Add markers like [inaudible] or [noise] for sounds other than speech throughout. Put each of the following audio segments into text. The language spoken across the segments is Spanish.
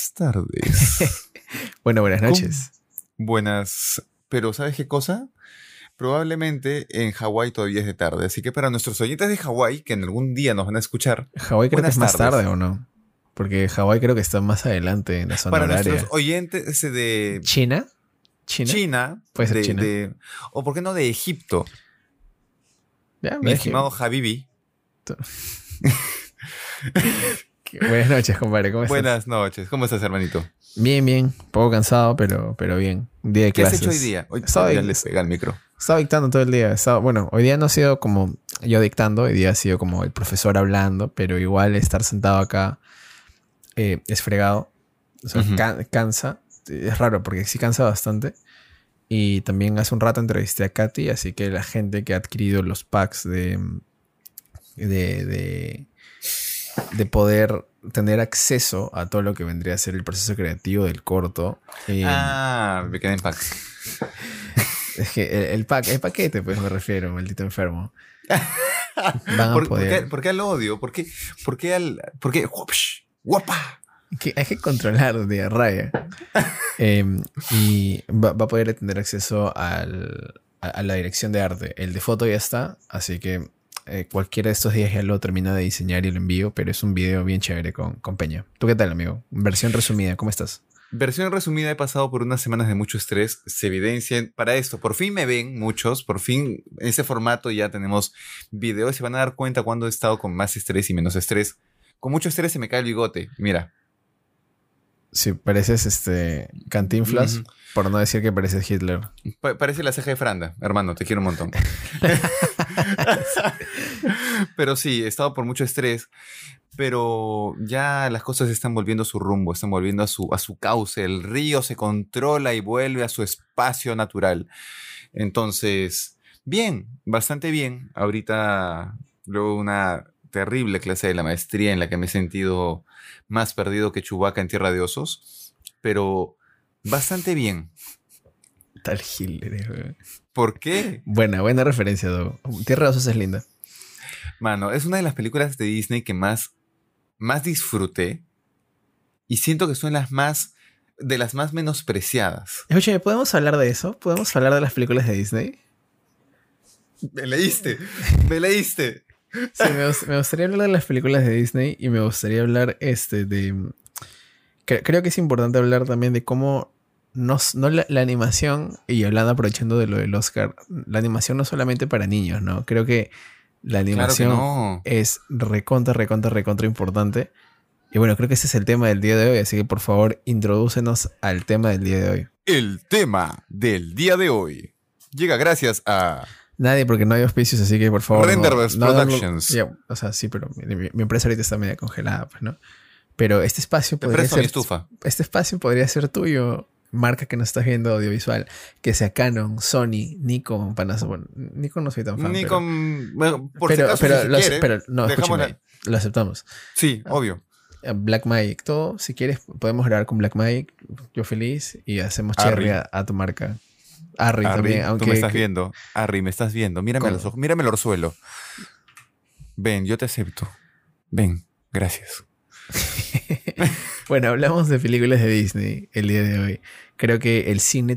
Buenas tardes. [laughs] bueno, buenas noches. Buenas. Pero ¿sabes qué cosa? Probablemente en Hawái todavía es de tarde. Así que para nuestros oyentes de Hawái, que en algún día nos van a escuchar. Hawái creo que es más tarde o no. Porque Hawái creo que está más adelante en la zona para nuestros oyentes de. ¿China? ¿China? China. Puede ser China. o por qué no de Egipto. Ya, Mi estimado Habibi. [laughs] [laughs] Buenas noches, compadre. ¿Cómo estás? Buenas noches. ¿Cómo estás, hermanito? Bien, bien. Un poco cansado, pero, pero bien. Día de ¿Qué has hecho hoy día? Hoy estaba, le pega el micro. Estaba dictando todo el día. bueno, hoy día no ha sido como yo dictando, hoy día ha sido como el profesor hablando, pero igual estar sentado acá eh, es fregado. O sea, cansa. Es raro porque sí cansa bastante. Y también hace un rato entrevisté a Katy, así que la gente que ha adquirido los packs de, de de poder tener acceso a todo lo que vendría a ser el proceso creativo del corto. ah, me quedé en pack. [laughs] es que el, pack, el paquete, pues me refiero, maldito enfermo. [laughs] Van a ¿Por, poder... ¿por, qué, al odio? ¿Por qué, por qué al. ¿Por qué? ¡Guapa! Que hay que controlar de raya. [laughs] Em, y va, a poder tener acceso al, a la dirección de arte. El de foto ya está, así que eh, cualquiera de estos días ya lo termino de diseñar y lo envío, pero es un video bien chévere con, con Peña. ¿Tú qué tal, amigo? Versión resumida, ¿cómo estás? Versión resumida, he pasado por unas semanas de mucho estrés. Se evidencia para esto. Por fin me ven muchos. Por fin en ese formato ya tenemos videos. Se van a dar cuenta cuando he estado con más estrés y menos estrés. Con mucho estrés se me cae el bigote. Mira. Sí, pareces este Cantinflas, por no decir que pareces Hitler. parece la ceja de Franda, hermano, te quiero un montón. [laughs] [laughs] pero sí, he estado por mucho estrés, pero ya las cosas están volviendo a su rumbo, están volviendo a su, a su cauce. El río se controla y vuelve a su espacio natural. Entonces, bien, bastante bien. Ahorita, luego una terrible clase de la maestría en la que me he sentido más perdido que Chubaca en Tierra de Osos, pero bastante bien. Tal Hitler. ¿Por qué? Buena, buena referencia, Dogo. Tierra de Osos es linda. Mano, es una de las películas de Disney que más, más disfruté y siento que son las más de las más menospreciadas. Oye, ¿podemos hablar de eso? ¿Podemos hablar de las películas de Disney? Me leíste, me leíste. Sí, me, gustaría hablar de las películas de Disney y me gustaría hablar este de... creo que es importante hablar también de cómo no, la, animación, y hablando aprovechando de lo del Oscar, la animación no solamente para niños, ¿no? Creo que la animación es recontra, recontra, recontra importante. Y bueno, creo que ese es el tema del día de hoy, así que por favor, introdúcenos al tema del día de hoy. El tema del día de hoy llega gracias a Nadie, porque no hay auspicios, así que por favor. Renderverse Productions. o sea, sí, pero mi, empresa ahorita está media congelada, pues, ¿no? Pero este espacio podría ser. estufa. Este espacio podría ser tuyo, marca que nos estás viendo audiovisual, que sea Canon, Sony, Nikon, Panasonic. Nikon no soy tan fan. Nikon, bueno, por pero, si acaso, pero, pero no, escúchame, lo aceptamos. Sí, ah, obvio. Blackmagic, todo, si quieres, podemos grabar con Blackmagic, yo feliz, y hacemos cherry a tu marca. Harry, también, aunque... Tú me estás viendo. Harry, me estás viendo. Mírame los ojos. Mírame el orzuelo. Ven, yo te acepto. Ven, gracias. [laughs] bueno, hablamos de películas de Disney el día de hoy. Creo que el cine,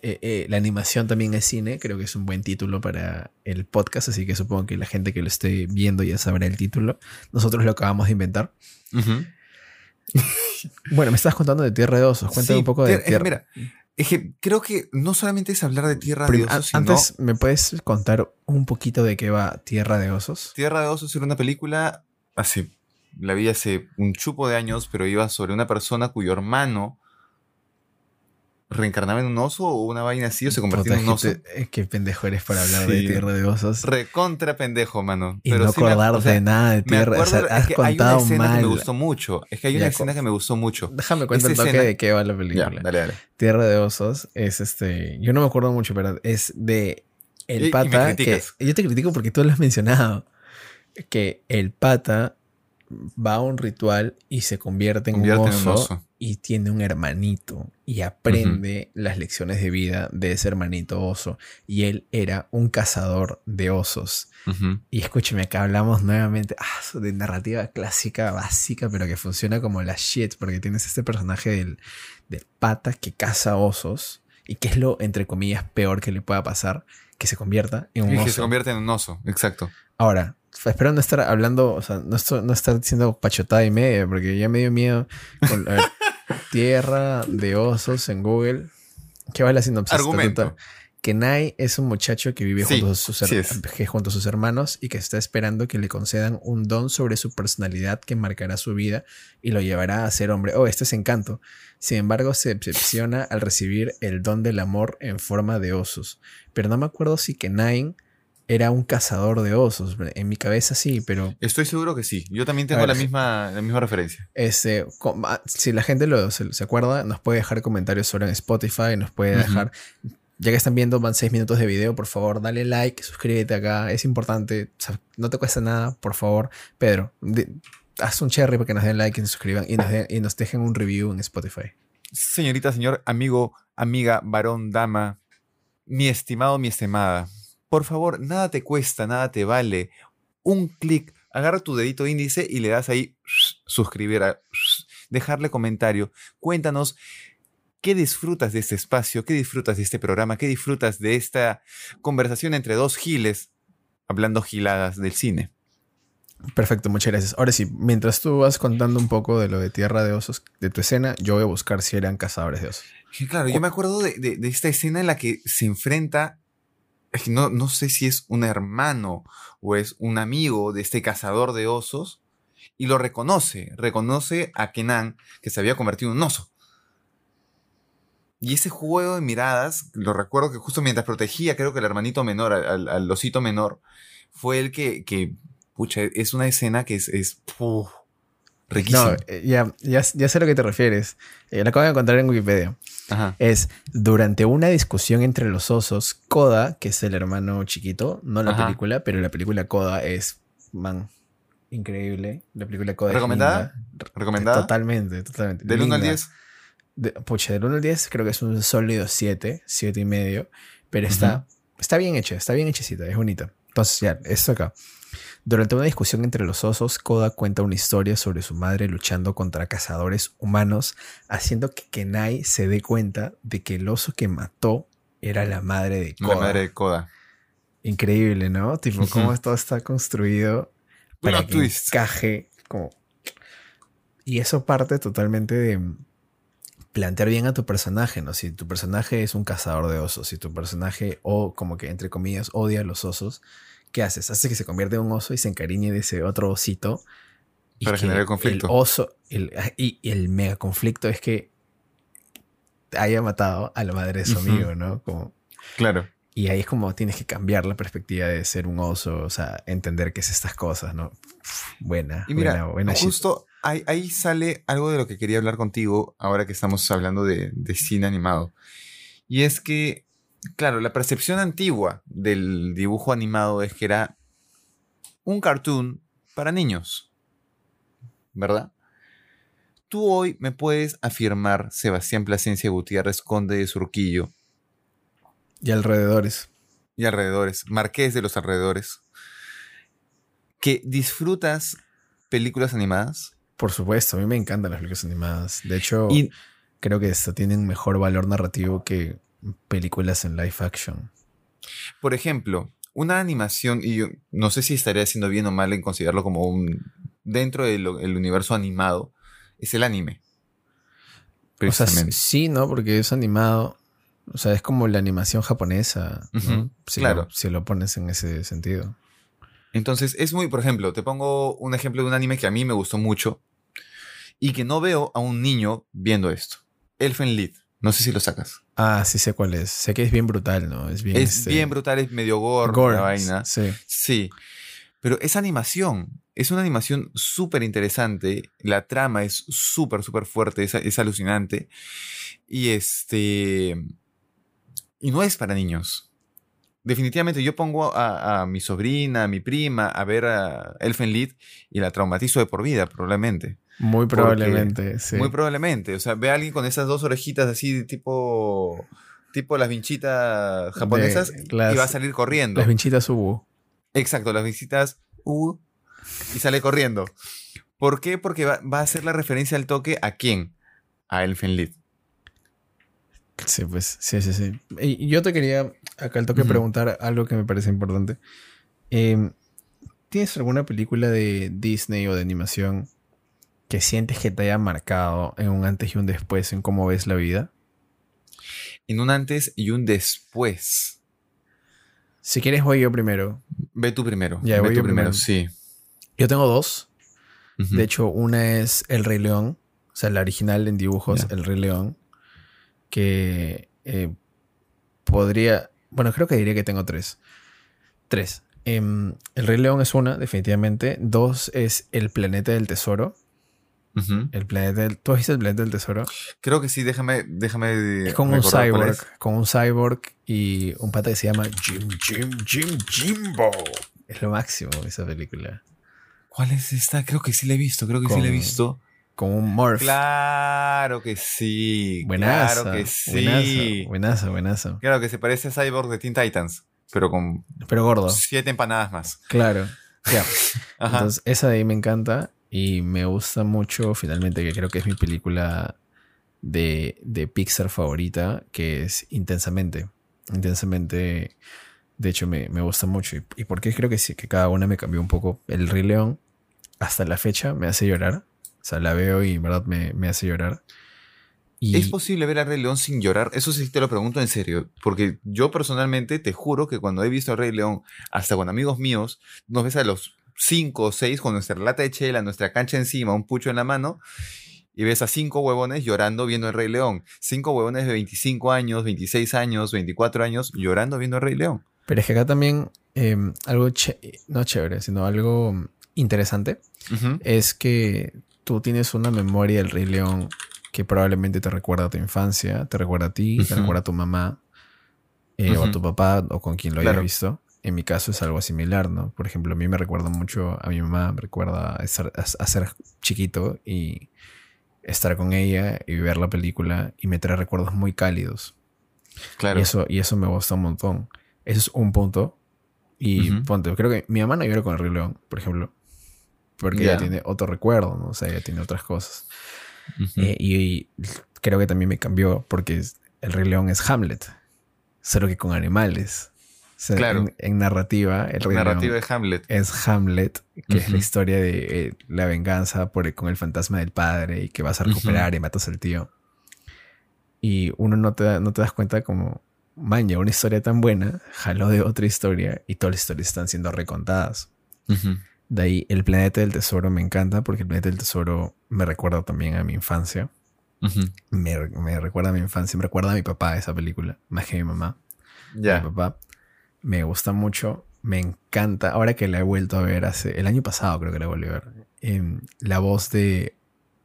eh, eh, la animación también es cine. Creo que es un buen título para el podcast, así que supongo que la gente que lo esté viendo ya sabrá el título. Nosotros lo acabamos de inventar. [laughs] bueno, me estás contando de Tierra de Osos. Cuéntame un poco de Tierra. Mira, es que creo que no solamente es hablar de Tierra de Osos, sino... Antes, ¿me puedes contar un poquito de qué va Tierra de Osos? Tierra de Osos era una película así, la vi hace un chupo de años, pero iba sobre una persona cuyo hermano reencarnaba en un oso o una vaina así o se convertía en un oso. qué pendejo eres para hablar de tierra de osos. Recontra pendejo, mano. Y no acordar de nada de tierra. O sea, has contado hay una escena que me gustó mucho. Es que hay una escena que me gustó mucho. Déjame contar toque de qué va la película. dale, dale. Tierra de osos es este. Yo no me acuerdo mucho, pero es de el pata. que, yo te critico porque tú lo has mencionado. Que el pata va a un ritual y se convierte en, un, en oso, un oso. y tiene un hermanito y aprende las lecciones de vida de ese hermanito oso. Y él era un cazador de osos. Y escúcheme, acá hablamos nuevamente ah, de narrativa clásica, básica, pero que funciona como la shit, porque tienes este personaje del, del pata que caza osos y que es lo, entre comillas, peor que le pueda pasar, que se convierta en un Y oso. que se convierte en un oso, exacto. Ahora, espero no estar hablando, o sea, no, no estar diciendo pachotada y media, porque ya me dio miedo. Con, ver, [laughs] tierra de osos en Google. ¿Qué va la sinopsis? Argumento. Ta. Kenai es un muchacho que vive Sí, junto, a sus sí her- es. que junto a sus hermanos y que está esperando que le concedan un don sobre su personalidad que marcará su vida y lo llevará a ser hombre. Oh, este es encanto. Sin embargo, se decepciona al recibir el don del amor en forma de osos. Pero no me acuerdo si Kenai era un cazador de osos. En mi cabeza sí, pero Estoy seguro que sí. Yo también tengo ver. la misma, la misma referencia. este, ah, si la gente lo, se, se acuerda, nos puede dejar comentarios en Spotify, nos puede dejar, ya que están viendo, van seis minutos de video, por favor, dale like, suscríbete acá, es importante, o sea, no te cuesta nada, por favor. Pedro, haz un cherry para que nos den like y nos suscriban y nos, den- y nos dejen un review en Spotify. Señorita, señor, amigo, amiga, varón, dama, mi estimado, mi estimada, por favor, nada te cuesta, nada te vale. Un clic, agarra tu dedito índice y le das ahí suscribir, a, dejarle comentario. Cuéntanos qué disfrutas de este espacio, qué disfrutas de este programa, qué disfrutas de esta conversación entre dos giles hablando giladas del cine. Perfecto, muchas gracias. Ahora sí, mientras tú vas contando un poco de lo de Tierra de Osos, de tu escena, yo voy a buscar si eran cazadores de osos. Claro, yo me acuerdo de, de- de esta escena en la que se enfrenta, no, no sé si es un hermano o es un amigo de este cazador de osos, y lo reconoce, reconoce a Kenan, que se había convertido en un oso. Y ese juego de miradas, lo recuerdo que justo mientras protegía, creo que el hermanito menor, al, osito menor, fue el que, que, pucha, es una escena que es, es riquísima. No, eh, ya, ya, ya sé a lo que te refieres. Eh, lo acabo de encontrar en Wikipedia. Ajá. es durante una discusión entre los osos, Koda, que es el hermano chiquito, no la Ajá. película, pero la película Koda es, man, increíble. La película Koda ¿Recomendada? es. ¿Recomendada? Totalmente, totalmente. ¿Del 1 al linda. 10? De- pucha, del 1 al 10 creo que es un sólido 7, 7 y medio, pero está, está bien hecha, está bien hechecita, es bonita. Entonces ya, esto acá. Durante una discusión entre los osos, Koda cuenta una historia sobre su madre luchando contra cazadores humanos, haciendo que Kenai se dé cuenta de que el oso que mató era la madre de Koda. La madre de Koda. Increíble, ¿no? Tipo, [laughs] cómo todo está construido para que twist. encaje como... Y eso parte totalmente de plantear bien a tu personaje, ¿no? Si tu personaje es un cazador de osos, si tu personaje, o como que entre comillas, odia a los osos, ¿qué haces? Haces que se convierta en un oso y se encariñe de ese otro osito. y Para generar conflicto. El oso, el, y el mega conflicto es que haya matado a la madre de su amigo, ¿no? Como, Claro. y ahí es como tienes que cambiar la perspectiva de ser un oso, o sea, entender que es estas cosas, ¿no? Buena, Y mira, buena, justo ahí, ahí sale algo de lo que quería hablar contigo ahora que estamos hablando de, de cine animado. Y es que, claro, la percepción antigua del dibujo animado es que era un cartoon para niños. ¿Verdad? Tú hoy me puedes afirmar, Sebastián Plasencia Gutiérrez, conde de Surquillo Y alrededores. y alrededores, marqués de los alrededores, que disfrutas películas animadas. Por supuesto, a mí me encantan las películas animadas. De hecho, Y creo que tienen mejor valor narrativo que películas en live action. Por ejemplo, una animación, y yo no sé si estaría haciendo bien o mal en considerarlo como un. dentro del el universo animado, es el anime. O sea, sí, ¿no? Porque es animado. O sea, es como la animación japonesa, si, claro. lo, si lo pones en ese sentido. Entonces, es muy, por ejemplo, te pongo un ejemplo de un anime que a mí me gustó mucho y que no veo a un niño viendo esto. Elfen Lied. No sé si lo sacas. Ah, sí sé cuál es. Sé que es bien brutal, ¿no? Es bien, es este, bien brutal, es medio gore, gore, la vaina. Sí. Sí, pero es animación. Es una animación súper interesante. La trama es súper, súper fuerte. Es, es alucinante. Y este. Y no es para niños. definitivamente yo pongo a, a mi sobrina, a mi prima a ver a Elfen Lied y la traumatizo de por vida, probablemente. Muy Porque- probablemente, sí. Muy probablemente. O sea, ve a alguien con esas dos orejitas así, tipo, tipo las vinchitas japonesas, De las- y va a salir corriendo. Las vinchitas hubo. Exacto, las visitas uh, y sale corriendo. ¿Por qué? Porque va, va a hacer la referencia al toque a quién? A Elfen Lied. Sí, pues, sí, sí, sí. Y yo te quería acá al toque preguntar algo que me parece importante. Eh, ¿Tienes alguna película de Disney o de animación que sientes que te haya marcado en un antes y un después en cómo ves la vida? En un antes y un después. Si quieres, voy yo primero. Ve tú primero. Ya, Ve voy tú yo primero, primero. sí. Yo tengo dos. De hecho, una es El Rey León, o sea, la original en dibujos. El Rey León, que eh, podría, bueno, creo que diría que tengo tres. Tres. Em, el Rey León es una, definitivamente. Dos es El Planeta del Tesoro. El planeta del, ¿Tú has visto El Planeta del Tesoro? Creo que sí, déjame, déjame Es con un cyborg, con un cyborg y un pata que se llama Jim, Jim, Jim, Jimbo. Es lo máximo esa película. ¿Cuál es esta? Creo que sí la he visto, creo que sí la he Con- visto. Con un morph. Claro que sí. Buenaza. Claro que sí. Buenaza, buenaza. Claro que se parece a Cyborg de Teen Titans, pero con Pero gordo. siete empanadas más. Claro. Ya. [laughs] Entonces, esa de ahí me encanta y me gusta mucho, finalmente, que creo que es mi película de, de Pixar favorita, que es Intensamente. Intensamente, de hecho, me, me gusta mucho. Y, y porque creo que sí, que cada una me cambió un poco. El Rey León, hasta la fecha, me hace llorar. O sea, la veo y en verdad me, me hace llorar. ¿Es posible ver a Rey León sin llorar? Eso sí te lo pregunto en serio. Porque yo personalmente te juro que cuando he visto a Rey León, hasta con amigos míos, nos ves a los cinco o seis con nuestra lata de chela, nuestra cancha encima, un pucho en la mano, y ves a cinco huevones llorando viendo el Rey León. Cinco huevones de 25 años, 26 años, 24 años llorando viendo el Rey León. Pero es que acá también eh, algo, no chévere, sino algo interesante, es que tú tienes una memoria del Rey León que probablemente te recuerda a tu infancia, te recuerda a ti, te recuerda a tu mamá, eh, o a tu papá, o con quien lo hayas Claro. visto. En mi caso es algo similar, ¿no? Por ejemplo, a mí me recuerda mucho a mi mamá, me recuerda a ser, a- a ser chiquito y estar con ella y ver la película y me trae recuerdos muy cálidos. Claro. Y eso, y eso me gusta un montón. Eso es un punto. Y Ujú. ponte, creo que mi mamá no llora con el Rey León, por ejemplo. Porque Ya. ella tiene otro recuerdo, ¿no? O sea, ella tiene otras cosas. Ujú. Eh, y, y creo que también me cambió porque el Rey León es Hamlet. Solo que con animales. Sea, Claro. en, en narrativa, el Rey Narrativa León de Hamlet. es Hamlet, que es la historia de eh, la venganza por, con el fantasma del padre y que vas a recuperar y matas al tío. Y uno no te, da- no te das cuenta como, maña, una historia tan buena, jaló de otra historia y todas las historias están siendo recontadas. Ujú. De ahí el planeta del tesoro me encanta porque el planeta del tesoro me recuerda también a mi infancia. Ujú. Me, me recuerda a mi infancia, me recuerda a mi papá esa película, más que a mi mamá. Mi Ya. papá. Me gusta mucho, me encanta. Ahora que la he vuelto a ver hace el año pasado, creo que la volví a ver. em, la voz de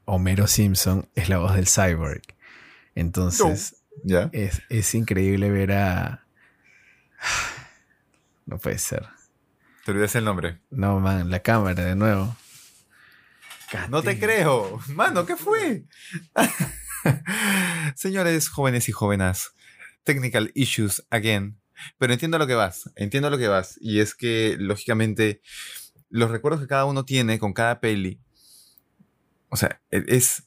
Homero Simpson es la voz del cyborg. Entonces Ya. es, es increíble ver a. No puede ser. Te olvidas el nombre. No, man, la cámara de nuevo. No te creo. Mano, ¿qué fue? [laughs] Señores jóvenes y jóvenes, technical issues again. Pero entiendo lo que vas, entiendo lo que vas. Y es que, lógicamente, los recuerdos que cada uno tiene con cada peli, o sea, e- es...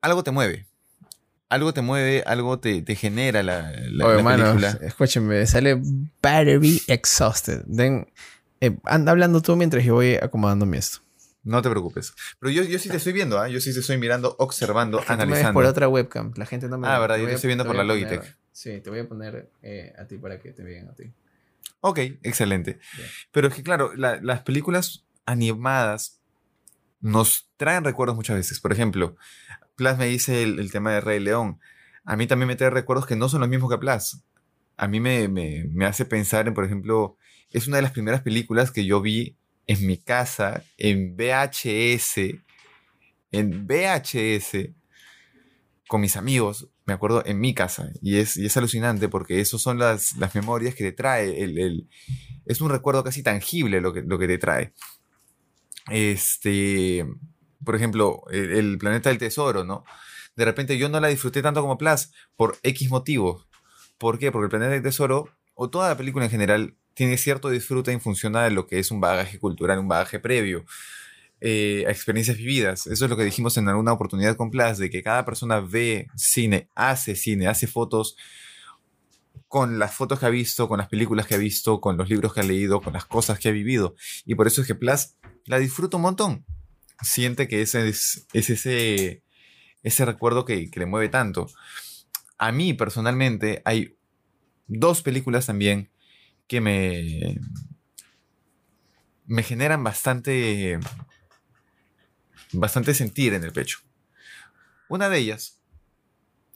Algo te mueve. Algo te mueve, algo te, te genera la, la, Oye, la mano, película. escúchenme, sale Battery Exhausted. Den, eh, anda hablando tú mientras yo voy acomodándome esto. No te preocupes. Pero yo, yo sí te estoy viendo, ¿ah? Yo sí te estoy mirando, observando, Tú me ves analizando. por otra webcam. La gente no me Ah, ve. verdad, yo te estoy viendo por la Logitech. Sí, te voy a poner eh, a ti para que te vean a ti. Ok, excelente. Pero es que, claro, la- las películas animadas nos traen recuerdos muchas veces. Por ejemplo, Plas me dice el, el tema de Rey León. A mí también me trae recuerdos que no son los mismos que Plas. A mí me, me- me hace pensar en, por ejemplo, es una de las primeras películas que yo vi en mi casa, en VHS, en VHS, con mis amigos. Me acuerdo en mi casa. Y es, y es alucinante porque eso son las, las memorias que te trae. El, el- es un recuerdo casi tangible lo que, lo que te trae. Este, por ejemplo, el, el planeta del tesoro, ¿no? De repente yo no la disfruté tanto como Plus por X motivos. ¿Por qué? Porque el planeta del tesoro, o toda la película en general, tiene cierto disfrute en función de lo que es un bagaje cultural, un bagaje previo eh, experiencias vividas. Eso es lo que dijimos en alguna oportunidad con Plus, de que cada persona ve cine, hace cine, hace fotos con las fotos que ha visto, con las películas que ha visto, con los libros que ha leído, con las cosas que ha vivido. Y por eso es que Plus la disfruta un montón. Siente que ese es, es ese, ese recuerdo que, que le mueve tanto. A mí personalmente hay dos películas también que me, me generan bastante, bastante sentir en el pecho. Una de ellas,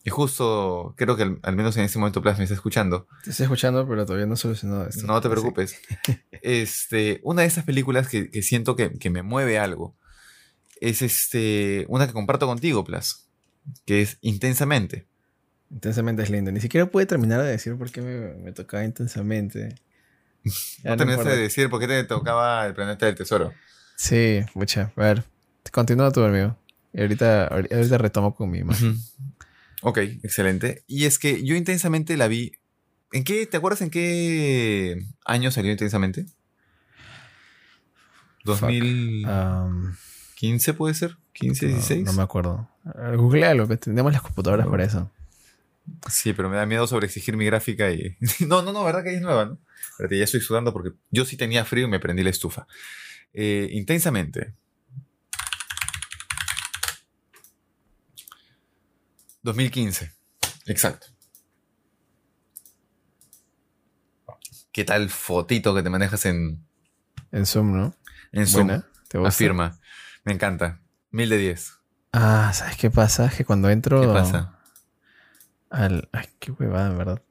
y justo creo que al, al menos en este momento Plas me está escuchando, Te estoy escuchando, pero todavía no he solucionado esto. no te preocupes. [laughs] Este, una de esas películas que, que siento que, que me mueve algo es este, una que comparto contigo, Plas, que es Intensamente. Intensamente es lindo. Ni siquiera pude terminar de decir por qué me, me tocaba intensamente. [laughs] Ya No terminaste de decir por qué te tocaba el planeta del tesoro. Sí, mucha. A ver, continúa tú, amigo. Y ahorita, ahorita retomo con mi imagen. Ok, excelente. Y es que yo intensamente la vi. ¿En qué? ¿Te acuerdas en qué año salió intensamente? ¿2015 Am, puede ser? ¿15, no, 16? no me acuerdo. Ah, Googlealo, que tenemos las computadoras No. para eso. Sí, pero me da miedo sobre exigir mi gráfica y. [laughs] no, no, no, verdad que es nueva, ¿no? Espérate, ya estoy sudando porque yo sí tenía frío y me prendí la estufa. Eh, intensamente. 2015. Exacto. ¿Qué tal fotito que te manejas en, En Zoom, ¿no? en Zoom? Buena. ¿Te gusta? Afirma. Me encanta. Mil de diez. Ah, ¿sabes qué pasa? Es que cuando entro. ¿Qué pasa? Al... Ay, qué huevada, en verdad.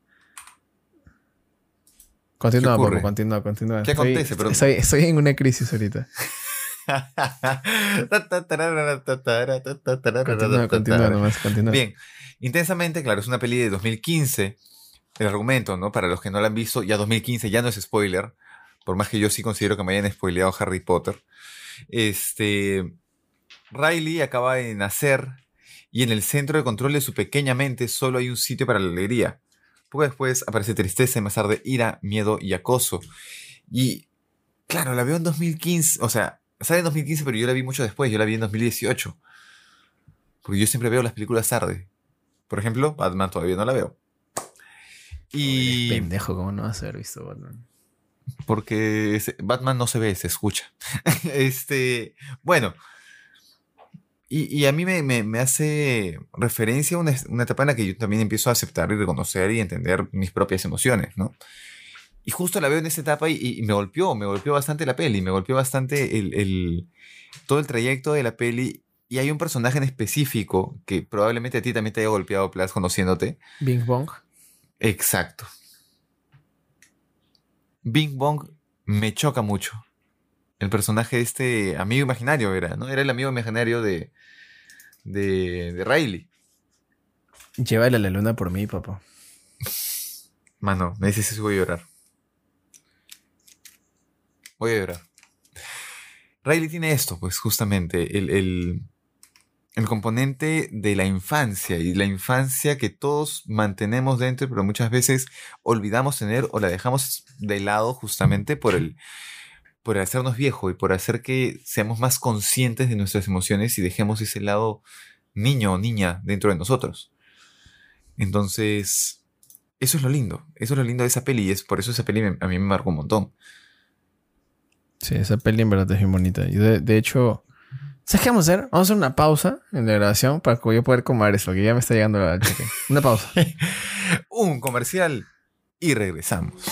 Continúa, ocurre? Paco, continúa, continúa. ¿Qué Estoy- acontece? Pero- Estoy, estoy en una crisis ahorita. [laughs] Bien, intensamente, claro, es una peli de 2015. El argumento, ¿no? Para los que no la han visto, ya 2015 ya no es spoiler, por más que yo sí considero que me hayan spoileado Harry Potter. Este, Riley acaba de nacer y en el centro de control de su pequeña mente solo hay un sitio para la alegría. Poco después aparece tristeza y más tarde ira, miedo y acoso. Y claro, la veo en 2015, o sea, sale en 2015, pero yo la vi mucho después, yo la vi en 2018. Porque yo siempre veo las películas tarde. Por ejemplo, Batman todavía no la veo. Y Eres pendejo, ¿cómo no vas a haber visto Batman? porque Batman no se ve, se escucha. [laughs] este, bueno. Y, y a mí me, me- me hace referencia a una, una etapa en la que yo también empiezo a aceptar y reconocer y entender mis propias emociones, ¿no? Y justo la veo en esa etapa y, y me golpeó, me golpeó bastante la peli, me golpeó bastante el, el- todo el trayecto de la peli. Y hay un personaje en específico que probablemente a ti también te haya golpeado, Plas, conociéndote. Bing Bong. Exacto. Bing Bong me choca mucho. El personaje de este amigo imaginario era, ¿no? Era el amigo imaginario de, de, de Riley. Llévale a la luna por mí, papá. Mano, me dices si voy a llorar. Voy a llorar. Riley tiene esto, pues justamente, el, el, el componente de la infancia y la infancia que todos mantenemos dentro, pero muchas veces olvidamos tener o la dejamos de lado justamente por el, por hacernos viejo y por hacer que seamos más conscientes de nuestras emociones y dejemos ese lado niño o niña dentro de nosotros. Entonces, eso es lo lindo, eso es lo lindo de esa peli y es por eso esa peli a mí me marcó un montón. Sí, esa peli en verdad es bien bonita. Y de, de hecho, ¿sabes qué vamos a hacer? Vamos a hacer una pausa en la grabación para que yo pueda comer eso, que ya me está llegando la cheque. Una pausa. [laughs] Un comercial y regresamos.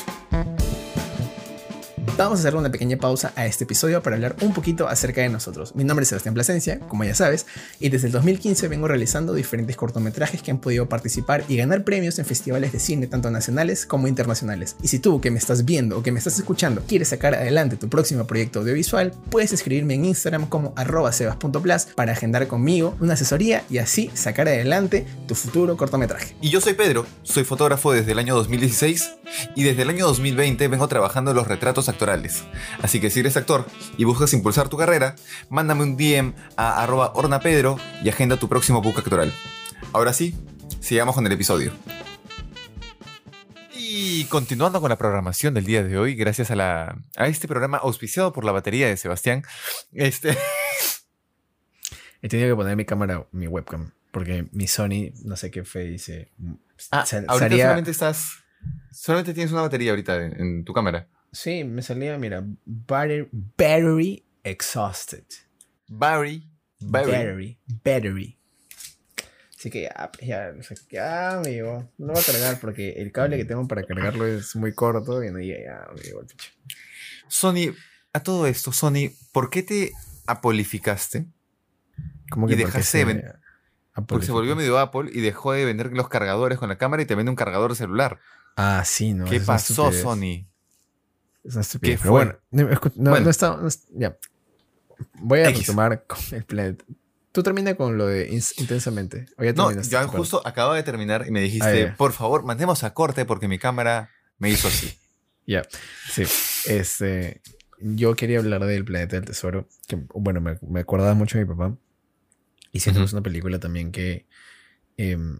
Vamos a hacer una pequeña pausa a este episodio para hablar un poquito acerca de nosotros. Mi nombre es Sebastián Plasencia, como ya sabes, y desde el 2015 vengo realizando diferentes cortometrajes que han podido participar y ganar premios en festivales de cine tanto nacionales como internacionales. Y si tú que me estás viendo o que me estás escuchando quieres sacar adelante tu próximo proyecto audiovisual, puedes escribirme en Instagram como arroba para agendar conmigo una asesoría y así sacar adelante tu futuro cortometraje. Y yo soy Pedro, soy fotógrafo desde el año 2016 y desde el año 2020 vengo trabajando en los retratos actorales. Así que si eres actor y buscas impulsar tu carrera, mándame un DM a arroba ornapedro y agenda tu próximo book actoral. Ahora sí, sigamos con el episodio. Y continuando con la programación del día de hoy, gracias a, la, a este programa auspiciado por la batería de Sebastián, este... [laughs] He tenido que poner mi cámara, mi webcam, porque mi Sony, no sé qué fe dice. Ah, ahorita solamente estás... Solamente tienes una batería ahorita en, en tu cámara. Sí, me salía, mira, battery, battery exhausted. Battery, battery, battery. Así que ya, ya, ya, amigo, no va a cargar porque el cable que tengo para cargarlo es muy corto y no llega, ya, amigo, el Sony, a todo esto, Sony, ¿por qué te apolificaste? ¿Cómo que y dejaste de Porque se volvió medio Apple y dejó de vender los cargadores con la cámara y te vende un cargador celular. Ah, sí, ¿no? ¿Qué pasó, Sony? Es. Pero bueno, no, no, está, ya. Voy a retomar con el planeta. Tú termina con lo de intensamente. ya no, yo justo acabo de terminar y me dijiste, ah, por favor, mandemos a corte porque mi cámara me hizo así. [laughs] Ya, sí. Este, yo quería hablar del Planeta del Tesoro, que bueno, me, me acordaba mucho de mi papá. Y siento que es una película también que em,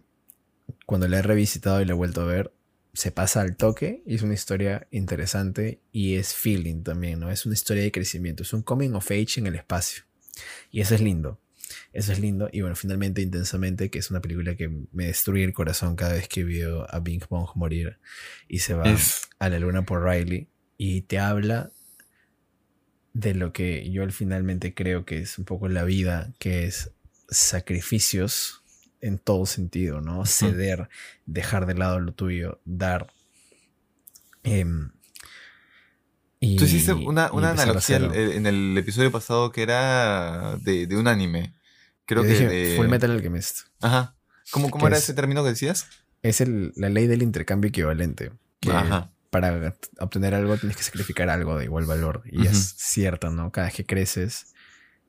cuando la he revisitado y la he vuelto a ver, se pasa al toque y es una historia interesante y es feeling también, ¿no? Es una historia de crecimiento, es un coming of age en el espacio. Y eso es lindo. Eso es lindo. Y bueno, finalmente, intensamente, que es una película que me destruye el corazón cada vez que veo a Bing Bong morir y se va a la luna por Riley y te habla de lo que yo finalmente creo que es un poco la vida, que es sacrificios en todo sentido, ¿no? Ceder, dejar de lado lo tuyo, dar. Em, y, Tú hiciste una, analogía en el episodio pasado que era de, un anime. Creo que. Dije, Full Metal Alchemist. Ajá. ¿Cómo, cómo era ese término que decías? Es la ley del intercambio equivalente. Que para obtener algo tienes que sacrificar algo de igual valor. Y es cierto, ¿no? Cada vez que creces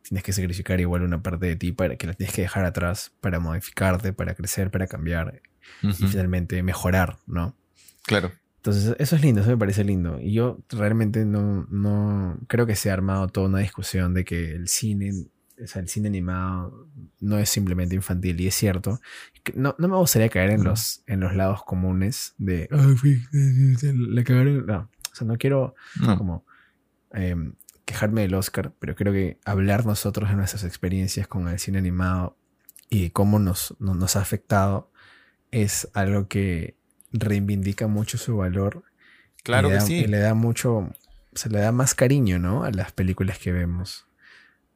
tienes que sacrificar igual una parte de ti para que la tienes que dejar atrás para modificarte, para crecer, para cambiar y finalmente mejorar, ¿no? Claro. Entonces, eso es lindo, eso me parece lindo. Y yo realmente no, no creo que se ha armado toda una discusión de que el cine, o sea, el cine animado no es simplemente infantil, y es cierto. No, no me gustaría caer en, los, en los lados comunes de, la cagaron. No, o sea, no quiero como em, quejarme del Oscar, pero creo que hablar nosotros de nuestras experiencias con el cine animado y cómo nos, nos ha afectado es algo que reivindica mucho su valor. Claro que sí. Y le da mucho, se le da más cariño, ¿no? A las películas que vemos.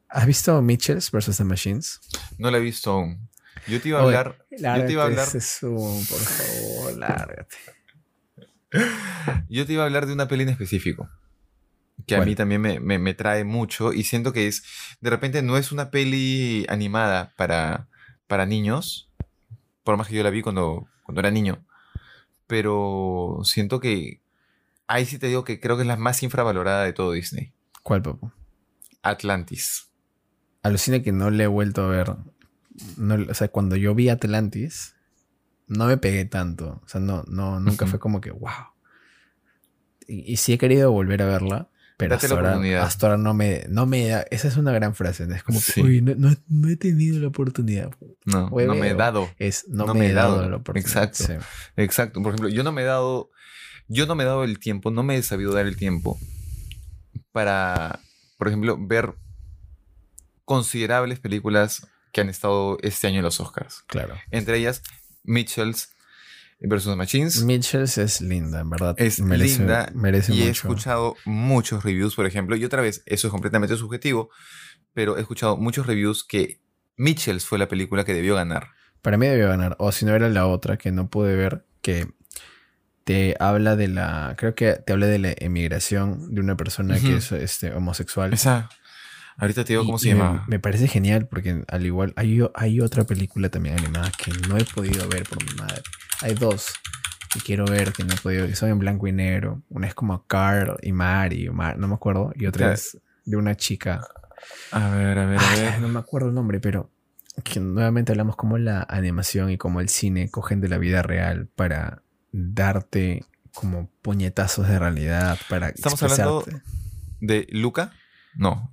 ¿Has visto Mitchells vs. The Machines? No la he visto aún. Yo te iba a hablar. yo te iba a hablar. por favor, lárgate. [laughs] Yo te iba a hablar de una peli en específico que a mí también me, trae mucho y siento que es, de repente no es una peli animada para, para niños, por más que yo la vi cuando, cuando era niño, pero siento que ahí sí te digo que creo que es la más infravalorada de todo Disney. ¿Cuál, papu? Atlantis. Alucina que no le he vuelto a ver. o sea, cuando yo vi Atlantis, no me pegué tanto. O sea, no, no, nunca fue como que, wow. Y, y, sí he querido volver a verla, pero hasta ahora, no me, no me da. Esa es una gran frase. Es como que, uy, no, no, he tenido la oportunidad. No, no me he dado. Es, no, me, he dado, la oportunidad. Exacto. Exacto. Por ejemplo, yo no me he dado. Yo no me he dado el tiempo, no me he sabido dar el tiempo para, por ejemplo, ver considerables películas que han estado este año en los Oscars. Claro. Entre ellas, Mitchells, versus Machines. Mitchells es linda, en verdad. Es linda. Merece y he escuchado muchos reviews, por ejemplo. Y otra vez, eso es completamente subjetivo, pero he escuchado muchos reviews que Mitchells fue la película que debió ganar. Para mí debió ganar. O si no era la otra que no pude ver, que te habla de la, creo que te habla de la emigración de una persona que es este, homosexual. Esa. Ahorita te digo Y- cómo se llama. Me, parece genial porque al igual hay otra película también animada que no he podido ver por mi madre. Hay dos que quiero ver que no he podido, que son en blanco y negro. Una es como Carl y Mari, Mar- no me acuerdo, y otra es de una chica. A ver, a ver, a Ay, ver. no me acuerdo el nombre, pero que nuevamente hablamos cómo la animación y cómo el cine cogen de la vida real para darte como puñetazos de realidad para Estamos hablando-. ¿De Luca? No.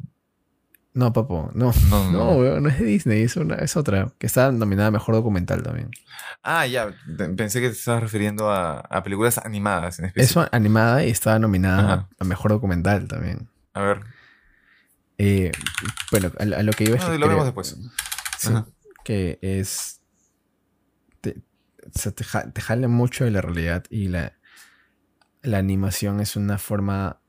No, papo, no. No, no. [laughs] No, weón, no es de Disney, es, una, es otra, que está nominada a Mejor Documental también. Ah, ya. Pe- Pensé que te estabas refiriendo a, a películas animadas en específico. Es animada y está nominada Ajá. a Mejor Documental también. A ver. Eh, bueno, a, a lo que iba es Ah, que lo vemos después. Sí, que es... Te, o sea, te, te jala mucho de la realidad y la, la animación es una forma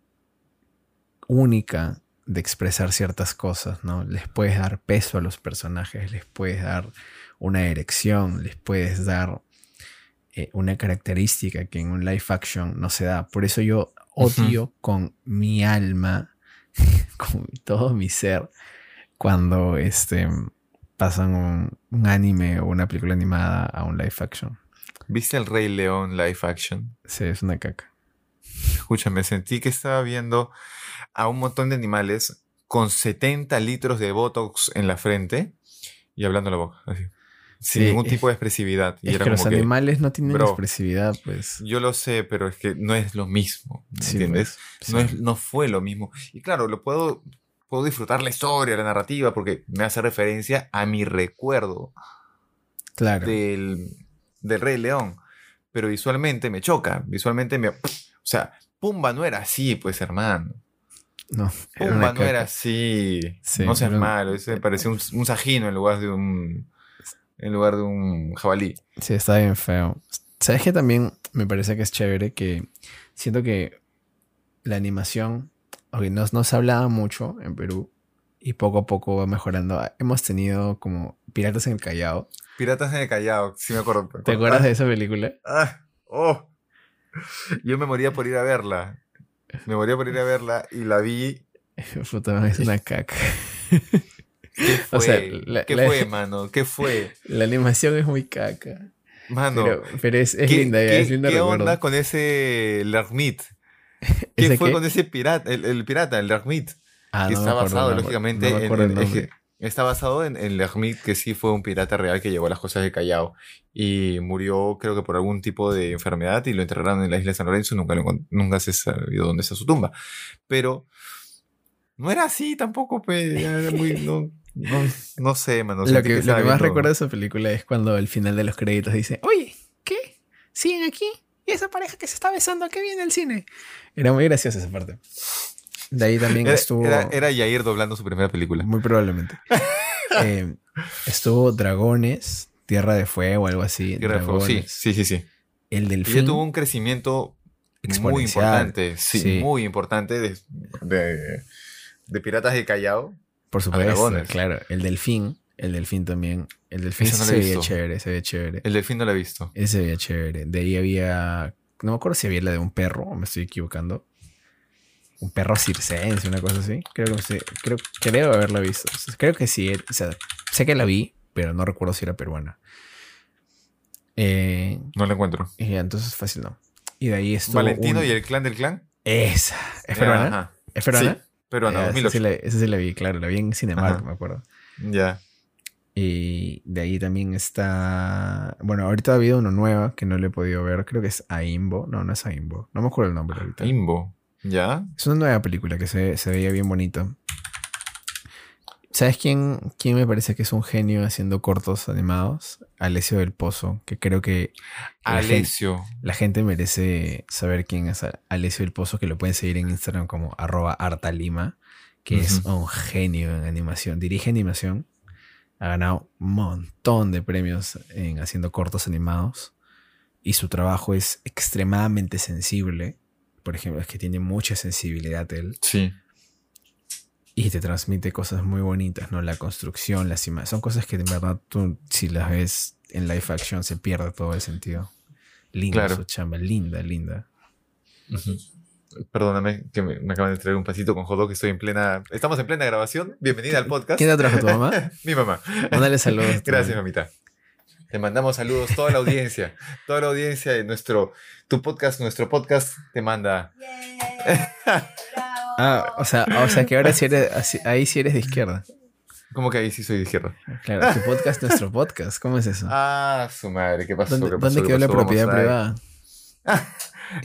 única de expresar ciertas cosas, ¿no? Les puedes dar peso a los personajes, les puedes dar una erección, les puedes dar eh, una característica que en un live action no se da. Por eso yo odio con mi alma, [laughs] con todo mi ser, cuando este, pasan un, un anime o una película animada a un live action. ¿Viste el Rey León live action? Sí, es una caca. Escúchame, sentí que estaba viendo a un montón de animales con 70 litros de Botox en la frente y hablando la boca, así. Sin Sí, ningún tipo de expresividad. Y Es era que los que, animales no tienen bro, expresividad, pues. yo lo sé, pero es que no es lo mismo, ¿me Sí, ¿entiendes? pues, No, es, no fue lo mismo. Y claro, lo puedo, puedo disfrutar la historia, la narrativa, porque me hace referencia a mi recuerdo Claro. del, del Rey León. Pero visualmente me choca. Visualmente me. O sea, Pumba no era así, pues, hermano. No, Pumba no era así. Sí, no seas malo. Ese parecía un, un sajino en lugar de un. En lugar de un jabalí. Sí, está bien feo. ¿Sabes que también me parece que es chévere? Que siento que la animación, ok, no, no se hablaba mucho en Perú y poco a poco va mejorando. Hemos tenido como Piratas en el Callao. Piratas en el Callao, sí me acuerdo. me ¿Te acuerdas de esa película? Ah, oh. Yo me moría por ir a verla. Me moría por ir a verla y la vi. [laughs] Puta, es una [laughs] caca. ¿Qué fue? [laughs] O sea, la- ¿Qué la- fue, mano? ¿Qué fue? La animación es muy caca. Mano. Pero, pero es, es ¿Qué, linda, qué- es linda qué recuerdo. onda con ese Lermit? ¿Qué ¿Ese fue qué? con ese pirata, el, el pirata, el Lermit? Ah, que no está basado, lógicamente, en- el está basado en, en Lermit, que sí fue un pirata real que llevó las cosas de Callao y murió, creo que por algún tipo de enfermedad y lo enterraron en la isla de San Lorenzo. Nunca, lo nunca se sabido dónde está su tumba. Pero no era así tampoco, pues. ya era muy- [laughs] no, no, no sé, mano. lo que, lo que más recuerdo de esa película es cuando al final de los créditos dice, oye, ¿qué? ¿Siguen aquí? ¿Y esa pareja que se está besando? ¿A qué viene el cine? Era muy graciosa esa parte. De ahí también Era, estuvo... era, era Yair doblando su primera película. Muy probablemente. [laughs] Eh, estuvo Dragones, Tierra de Fuego, algo así. Tierra de Fuego, sí, sí, sí, sí. El delfín. ya tuvo un crecimiento muy importante. Sí, Sí. muy importante de, de, de Piratas del Callao. Por supuesto, claro. El delfín. El delfín también. El delfín no se veía chévere, se veía chévere. El delfín no lo he visto. Ese se veía chévere. De ahí había. No me acuerdo si había la de un perro, o me estoy equivocando. Un perro circense, una cosa así. Creo que sí. Creo, creo haberla visto. Creo que sí. eh, O sea, sé que la vi, pero no recuerdo si era peruana. Eh, No lo encuentro. y entonces fácil no. Y de ahí estuvo. Valentino un- y el clan del clan. Esa. ¿Es peruana? ajá. ¿Es peruana? Sí, peruana, esa, 2008. sí la, esa sí la vi, claro. La vi en Cinemark, Ajá. me acuerdo. Ya. Y de ahí también está. Bueno, ahorita ha habido una nueva que no le he podido ver. Creo que es Aimbo. No, no es Aimbo. No me acuerdo el nombre ahorita. Imbo. ¿Ya? Es una nueva película que se, se veía bien bonito. ¿Sabes quién, quién me parece que es un genio haciendo cortos animados? Alessio del Pozo, que creo que la gente, Alessio. la gente merece saber quién es Alessio del Pozo, que lo pueden seguir en Instagram como arroba artalima, que es un genio en animación. Dirige animación. Ha ganado un montón de premios en haciendo cortos animados. Y su trabajo es extremadamente sensible. Por ejemplo, es que tiene mucha sensibilidad él. Sí. Y te transmite cosas muy bonitas, ¿no? La construcción, las imágenes. Son cosas que en verdad tú, si las ves en live action, se pierde todo el sentido. Linda Claro. su chamba, linda, linda. Perdóname que me, me acaban de traer un pasito con jodo que estoy en plena... Estamos en plena grabación. Bienvenida al podcast. ¿Quién te trajo tu mamá? [laughs] Mi mamá. Mándale saludos. Gracias, mamita. Te mandamos saludos, toda la audiencia. Toda la audiencia de nuestro... Tu podcast, nuestro podcast te manda... Ah, o sea, o sea que ahora sí eres, ahí sí eres de izquierda. ¿Cómo que ahí sí soy de izquierda? Claro, tu podcast, nuestro podcast. ¿Cómo es eso? Ah, su madre, ¿qué pasó? ¿Dónde, ¿Qué pasó? dónde ¿Qué quedó la propiedad Vamos privada? [laughs]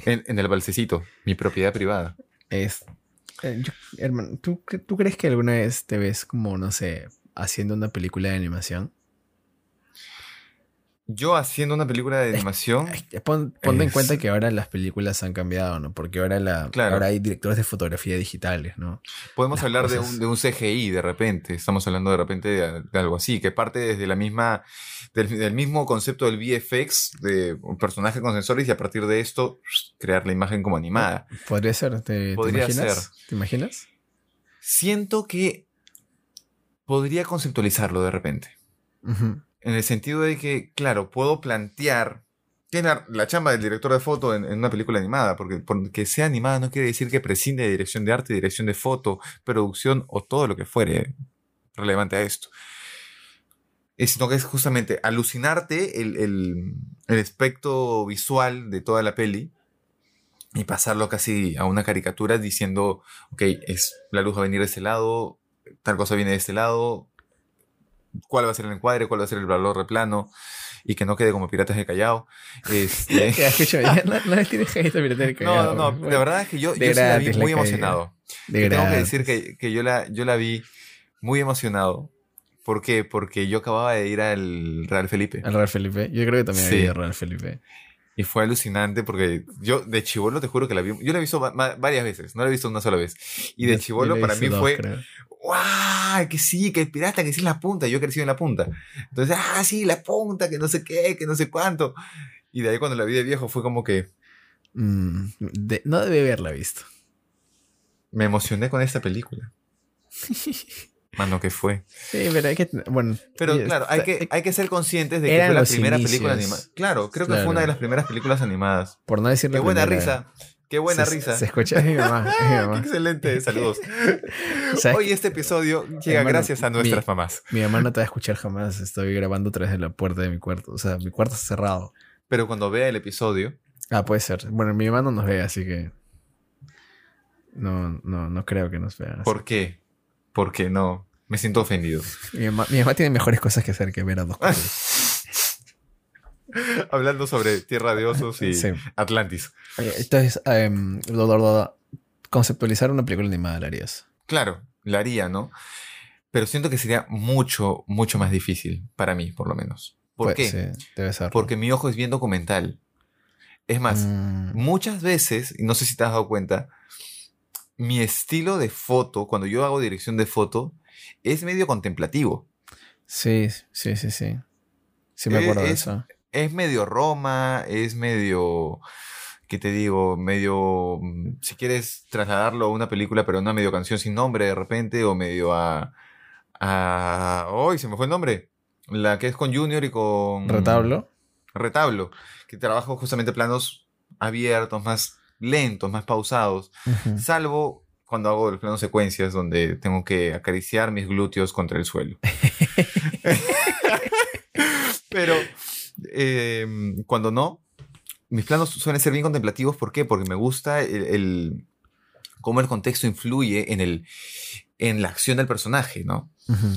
En, en el balsecito, mi propiedad privada. Es, eh, yo- hermano, ¿tú, ¿tú crees que alguna vez te ves como, no sé, haciendo una película de animación? Yo haciendo una película de animación, pon- ponte en cuenta que ahora las películas han cambiado, ¿no? Porque ahora, la, Claro. ahora hay directores de fotografía digitales, ¿no? podemos las hablar de un, de un CGI de repente. Estamos hablando de repente de, de algo así, que parte desde la misma, del, del mismo concepto del VFX, de un personaje con sensores, y a partir de esto crear la imagen como animada. Podría ser, ¿te, te Podría imaginas? ser. ¿Te imaginas? Siento que podría conceptualizarlo de repente. Ujú. En el sentido de que, claro, puedo plantear que la, la chamba del director de foto en, en una película animada, porque porque sea animada no quiere decir que prescinde de dirección de arte, dirección de foto, producción o todo lo que fuere relevante a esto. Es, sino que es justamente alucinarte el, el, el aspecto visual de toda la peli y pasarlo casi a una caricatura diciendo, ok, es, la luz va a venir de este lado, tal cosa viene de este lado, cuál va a ser el encuadre, cuál va a ser el valor de plano, y que no quede como Piratas de Callao. Este, [laughs] Ya, no, no tienes [laughs] no, no, no, bueno, de verdad es que yo, yo sí la vi la muy caída. emocionado. de tengo que decir que, que yo, la, yo la vi muy emocionado. ¿Por qué? Porque yo acababa de ir al Real Felipe. Al Real Felipe. Yo creo que también Sí. había Real Felipe. Y fue alucinante porque yo de chivolo te juro que la vi. Yo la he visto va- va- varias veces, no la he visto una sola vez. Y de chivolo para mí dos, fue, creo. ¡Guau! Que sí, que el pirata, que sí es la punta. Yo he crecido en la punta. Entonces, ¡ah, sí, la punta, que no sé qué, que no sé cuánto! Y de ahí cuando la vi de viejo fue como que Mm, de- no debe haberla visto. me emocioné con esta película. [laughs] Mano, que fue. Sí, pero hay que. Bueno. Pero y- claro, hay que, hay que ser conscientes de que fue la primera película animada. Claro, creo que fue una de las primeras películas animadas. Por no decir ¡Qué buena primera. risa! ¡Qué buena Se- risa! Se escucha, es mi mamá. Mi [laughs] ¡Qué mamá. excelente! Saludos. [laughs] ¿Sabes Hoy este episodio llega Hermano, gracias a nuestras mi- mamás. Mi mamá no te va a escuchar jamás. Estoy grabando a través de la puerta de mi cuarto. O sea, mi cuarto está cerrado. Pero cuando vea el episodio, Ah, puede ser. Bueno, mi mamá no nos ve, así que. No, no, no creo que nos vea. ¿por qué? Porque no. Me siento ofendido. Mi mamá, mi mamá tiene mejores cosas que hacer que ver a dos [laughs] cosas. [laughs] Hablando sobre Tierra de Osos y Sí. Atlantis. Entonces, lo- conceptualizar una película animada la harías. Claro, la haría, ¿no? Pero siento que sería mucho, mucho más difícil para mí, por lo menos. ¿Por Pues, qué? sí, debe ser. Porque mi ojo es bien documental. Es más, Mm, muchas veces, y no sé si te has dado cuenta, mi estilo de foto, cuando yo hago dirección de foto, es medio contemplativo. sí, sí, sí, sí. Sí me Eh, acuerdo de es- eso. Es medio Roma, es medio, ¿qué te digo? Medio, mm, si quieres trasladarlo a una película, pero una medio canción sin nombre de repente, o medio a... a ¡Hoy se me fue el nombre! La que es con Junior y con... ¿Retablo? Retablo, que trabajo justamente planos abiertos, más lentos, más pausados. Salvo cuando hago los planos secuencias donde tengo que acariciar mis glúteos contra el suelo. [laughs] [laughs] Pero eh, cuando no, mis planos suelen ser bien contemplativos. ¿Por qué? Porque me gusta el, el- cómo el contexto influye en, el, en la acción del personaje, ¿no? Ujú.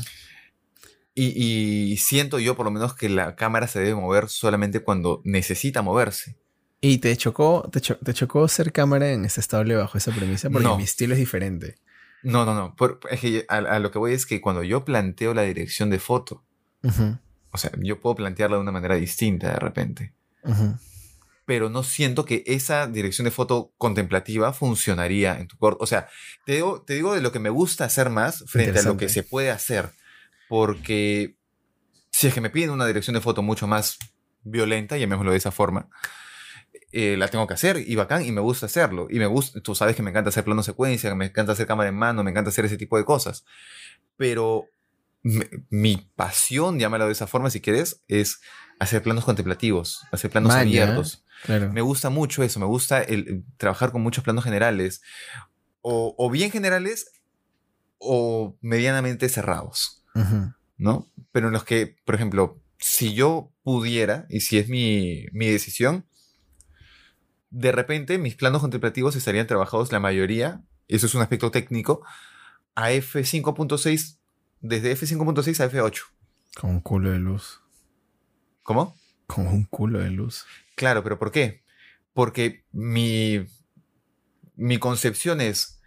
Y, y siento yo por lo menos que la cámara se debe mover solamente cuando necesita moverse. ¿Y te chocó, te, cho- te chocó ser cámara en este estable bajo esa premisa? Porque No. mi estilo es diferente. No, no, no. por- es que a, a lo que voy es que cuando yo planteo la dirección de foto, Ujú, o sea, yo puedo plantearla de una manera distinta de repente. ujú. Pero no siento que esa dirección de foto contemplativa funcionaría en tu corto. O sea, te digo, te digo de lo que me gusta hacer más frente a lo que se puede hacer. Porque si es que me piden una dirección de foto mucho más violenta, llamémoslo de esa forma, eh, la tengo que hacer y bacán y me gusta hacerlo. Y me gusta, tú sabes que me encanta hacer plano secuencia, me encanta hacer cámara en mano, me encanta hacer ese tipo de cosas. Pero mi pasión, llámalo de esa forma si quieres, es hacer planos contemplativos, hacer planos abiertos. Claro. Me gusta mucho eso, me gusta el, trabajar con muchos planos generales, o, o bien generales o medianamente cerrados. ¿no? Pero en los que, por ejemplo, si yo pudiera, y si es mi, mi decisión, de repente mis planos contemplativos estarían trabajados la mayoría, eso es un aspecto técnico, a F5.6, desde F5.6 a F8. Con un culo de luz. ¿Cómo? Con un culo de luz. Claro, pero ¿por qué? Porque mi, mi concepción es,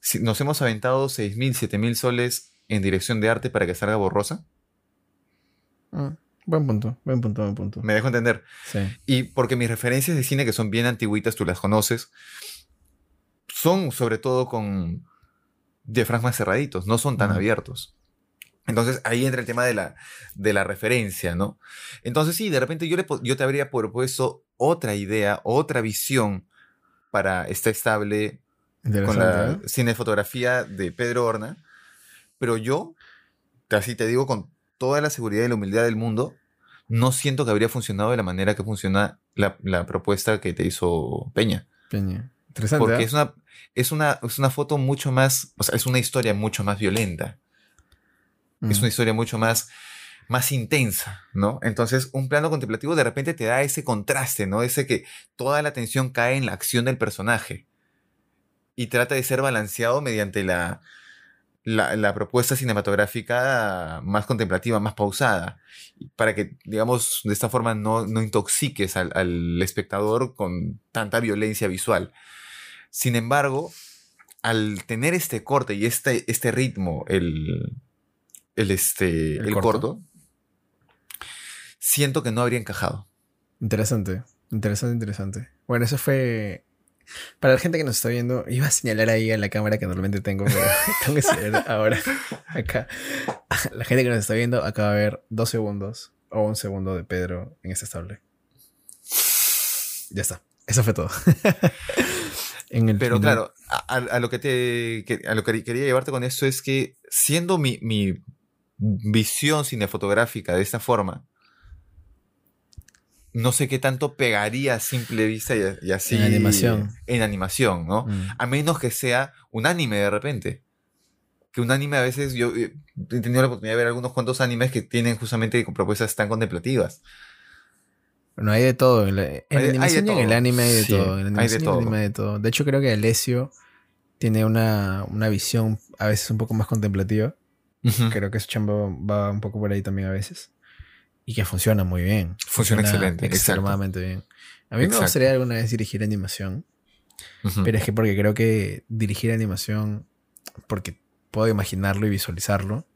si nos hemos aventado 6.000, 7.000 soles en dirección de arte para que salga borrosa, Mm, Buen punto, buen punto, buen punto. me dejo entender. Sí. Y porque mis referencias de cine, que son bien antiguitas, tú las conoces, son sobre todo con diafragmas cerraditos, no son tan abiertos. Entonces ahí entra el tema de la, de la referencia, ¿no? Entonces sí, de repente yo, le, yo te habría propuesto otra idea, otra visión para esta estable con la ¿eh? cinefotografía de Pedro Horna, pero yo, así te digo con toda la seguridad y la humildad del mundo, no siento que habría funcionado de la manera que funciona la, la propuesta que te hizo Peña. Peña. Interesante. Porque ¿eh? es una, es, una, es una foto mucho más, o sea, es una historia mucho más violenta, es Mm. una historia mucho más, más intensa, ¿no? Entonces, un plano contemplativo de repente te da ese contraste, ¿no? Ese que toda la atención cae en la acción del personaje y trata de ser balanceado mediante la, la, la propuesta cinematográfica más contemplativa, más pausada, para que, digamos, de esta forma no, no intoxiques al, al espectador con tanta violencia visual. Sin embargo, al tener este corte y este, este ritmo, el, el, este, El el, corto. corto, siento que no habría encajado. Interesante, interesante, interesante. Bueno, eso fue. Para la gente que nos está viendo, iba a señalar ahí a la cámara que normalmente tengo, pero [laughs] tengo que señalar ahora acá. La gente que nos está viendo acaba de ver dos segundos o un segundo de Pedro en este estable. Ya está. Eso fue todo. [laughs] en el Pero final- claro, a, a- lo que te a lo que quería llevarte con esto es que siendo mi, mi visión cinefotográfica de esta forma, no sé qué tanto pegaría a simple vista y, y así En animación. en animación, ¿no? Mm. A menos que sea un anime de repente. Que un anime a veces yo eh, he tenido la oportunidad de ver algunos cuantos animes que tienen justamente propuestas tan contemplativas. Bueno, hay de todo. En la, en la Hay de- hay de animación y en el anime hay de Sí, todo. En la hay de animación y en el todo. anime hay de todo. De hecho, creo que Alessio tiene una, una visión a veces un poco más contemplativa. Creo que su chamba va un poco por ahí también a veces. Y que funciona muy bien. Funciona excelente, exacto. Extremadamente bien. A mí me gustaría alguna vez dirigir animación. Ujú. Pero es que porque creo que dirigir animación, porque puedo imaginarlo y visualizarlo,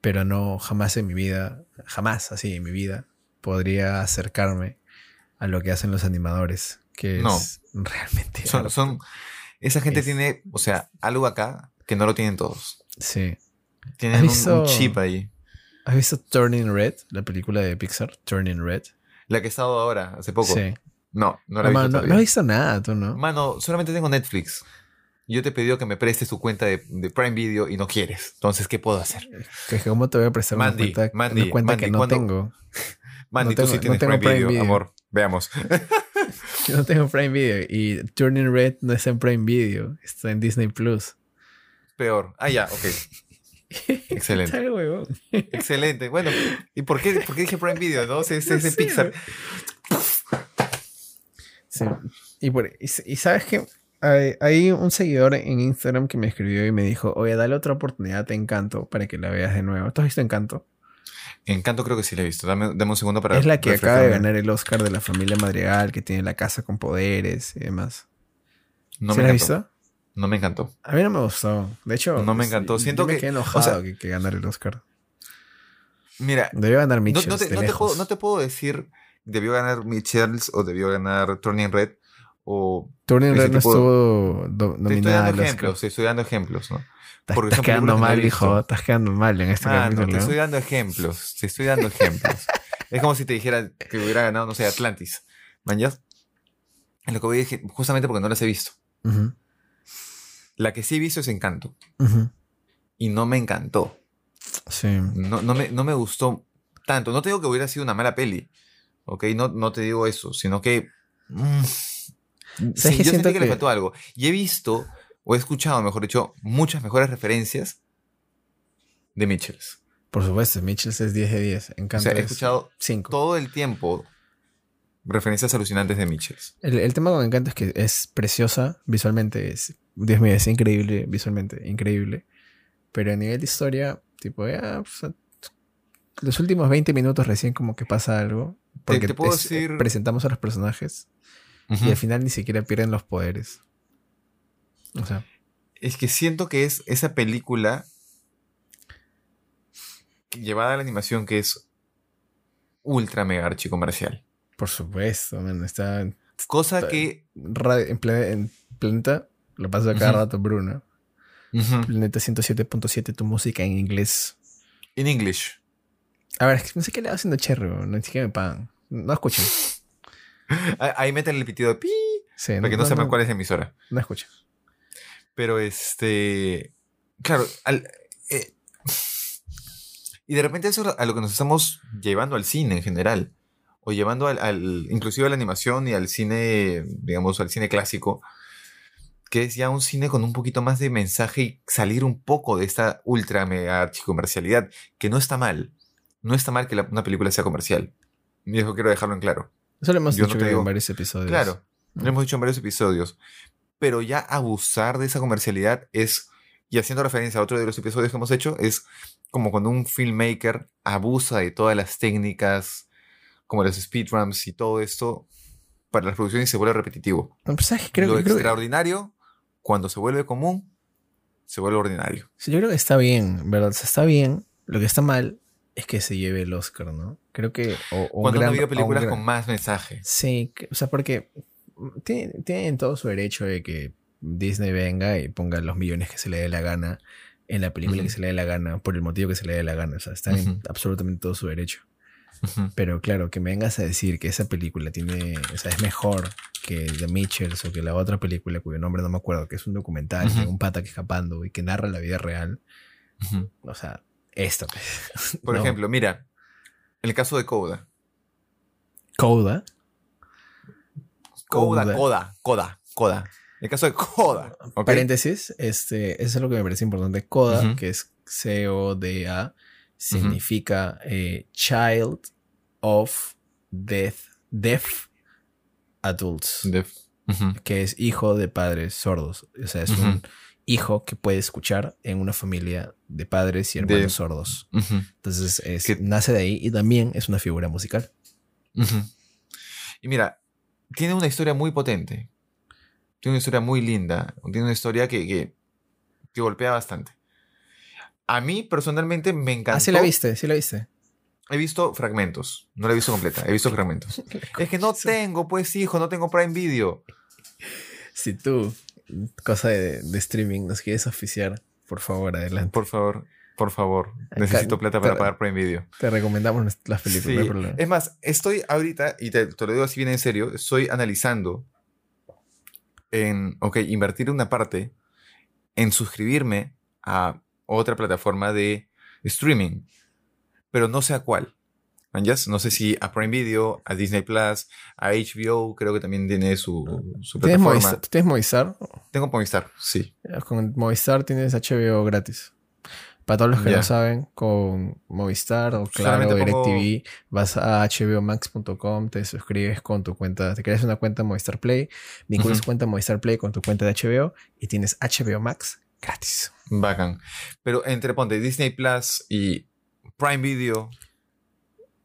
pero no jamás en mi vida, jamás así en mi vida, podría acercarme a lo que hacen los animadores, que No. es realmente... Son, esa gente Es- tiene, o sea, algo acá que no lo tienen todos. Sí. Tienen un- un, visto- chip ahí. ¿Has visto Turning Red, la película de Pixar? Turning Red. La que he estado ahora, hace poco. Sí. No, no la he visto no, todavía. no has visto nada, tú, ¿no? Mano, solamente tengo Netflix. Yo te he pedido que me prestes tu cuenta de, de Prime Video y no quieres. Entonces, ¿qué puedo hacer? ¿Cómo te voy a prestar Mandy, una cuenta, Mandy, una cuenta que no ¿cuándo- tengo? Mandy, No tú tengo- sí no tienes tengo Prime, Prime Video, Video. amor. Veamos. [laughs] Yo no tengo Prime Video y Turning Red no está en Prime Video, está en Disney Plus. Peor. Ah, ya, ok. [laughs] Excelente. Excelente. Bueno, ¿y por qué, por qué dije Prime Video? No, es, es de Sí, Pixar. Sí. Y, por- y, s- y sabes que hay, hay un seguidor en Instagram que me escribió y me dijo, oye, dale otra oportunidad a Encanto para que la veas de nuevo. ¿Tú has visto Encanto? Encanto creo que sí la he visto. Dame, dame un segundo para es la que acaba de ganar el Oscar de la familia Madrigal, que tiene la casa con poderes y demás. No ¿Sí me la has visto? No me encantó. A mí no me gustó. De hecho, No me encantó. Siento me que- o enojado sea, que, que ganara el Oscar. Mira, Debió ganar Mitchell. no te, de no te lejos. puedo, no te puedo decir debió ganar Michels o debió ganar Turning Red o Turning Red no de- estuvo te estoy dando ejemplos, estoy dando ejemplos, ¿no? Estás, porque estás quedando que no mal, hijo. Estás quedando mal en este Mano, capítulo. te estoy dando ejemplos, te estoy dando ejemplos. es como si te dijera que hubiera ganado, no sé, Atlantis. ¿Mañas? En lo que voy a decir, justamente porque no las he visto. Ujú, La que sí he visto es Encanto. ujú. Y no me encantó. Sí. No, no, me, no me gustó tanto. No te digo que hubiera sido una mala peli. ¿ok? No, no te digo eso, sino que... mm, sí, yo siento sentí que, le que- faltó algo. Y he visto, o he escuchado, mejor dicho, muchas mejores referencias de Mitchells. Por supuesto, Mitchells es 10 de 10. O Encanto sea, he es escuchado 5. todo el tiempo referencias alucinantes de Mitchells. El, el tema con Encanto es que es preciosa visualmente. Es, Dios mío, es increíble visualmente, increíble. Pero a nivel de historia, tipo, ya, pues, los últimos 20 minutos recién como que pasa algo. Porque te puedo es- decir- presentamos a los personajes y al final ni siquiera pierden los poderes. O sea, Es que siento que es esa película llevada a la animación que es ultra mega archicomercial. por supuesto, man, está en, Cosa Está- que... en, plane- en Planeta, lo paso a cada Ujú. rato, Bruno. Ujú. Planeta 107.7, tu música en inglés. In English. A ver, es que no sé qué le va haciendo Cherry, no siquiera me pagan. No escuchan. [laughs] Ah, Ahí meten el pitido de pi Sí, para que no, sepan cuál es la emisora. No escuchan. Pero este. Claro, al- eh, [sighs] y de repente eso es a lo que nos estamos llevando al cine en general. O llevando al, al- inclusive a la animación y al cine, digamos, al cine clásico. Que es ya un cine con un poquito más de mensaje y salir un poco de esta ultra mega archicomercialidad. Que no está mal. No está mal que la- una película sea comercial. Y eso quiero dejarlo en claro. Eso lo hemos Yo dicho en varios episodios. Claro, lo Mm. hemos dicho en varios episodios. Pero ya abusar de esa comercialidad es, y haciendo referencia a otro de los episodios que hemos hecho, es como cuando un filmmaker abusa de todas las técnicas, como los speedruns y todo esto, para las producciones y se vuelve repetitivo. No, pues, creo, Lo creo extraordinario, cuando se vuelve común, se vuelve ordinario. sí, yo creo que está bien, ¿verdad? O sea, está bien. Lo que está mal es que se lleve el Oscar, ¿no? Creo que. O, o un Cuando no ha gran- habido o un películas gran- con más mensaje. Sí, o sea, porque tienen, tienen todo su derecho de que Disney venga y ponga los millones que se le dé la gana en la película que se le dé la gana, por el motivo que se le dé la gana. O sea, están en absolutamente todo su derecho. Pero claro, que me vengas a decir que esa película tiene, o sea, es mejor que The Mitchells o que la otra película cuyo nombre no me acuerdo, que es un documental de un pata que escapando y que narra la vida real. O sea, esto. Por No. ejemplo, mira, el caso de Coda. Coda. Coda, Coda. Coda, Coda. El caso de Coda. Paréntesis, este, eso es lo que me parece importante. Coda, que es C-O-D-A, significa eh, Child of Deaf, deaf Adults, De- Ujú. que es hijo de padres sordos. O sea, es un hijo que puede escuchar en una familia de padres y hermanos De- sordos. Entonces, es- nace de ahí y también es una figura musical. Y mira, tiene una historia muy potente. Tiene una historia muy linda. Tiene una historia que, que, que golpea bastante. A mí personalmente me encantó. Ah, sí la viste, sí la viste. He visto fragmentos. No la he visto completa. He visto fragmentos. [laughs] es que no tengo, pues, hijo, no tengo Prime Video. Si tú, cosa de, de streaming, nos quieres oficiar, por favor, adelante. Por favor, por favor. Necesito plata para pagar Prime Video. Te recomendamos las películas, Sí. no hay problema. Es más, estoy ahorita, y te, te lo digo así bien en serio, estoy analizando en, ok, invertir una parte en suscribirme a otra plataforma de streaming, pero no sé a cuál. No sé si a Prime Video, a Disney Plus, a HBO, creo que también tiene su, su ¿Tienes plataforma. Movistar? ¿Tú ¿Tienes Movistar? Tengo Movistar, sí. Con Movistar tienes HBO gratis. Para todos los que no saben, con Movistar o Claro o pongo- DirecTV, vas a hbomax.com, te suscribes con tu cuenta, te creas una cuenta Movistar Play, vinculas cuenta Movistar Play con tu cuenta de HBO y tienes HBO Max gratis. Bacán. Pero entre, ponte, Disney Plus y Prime Video,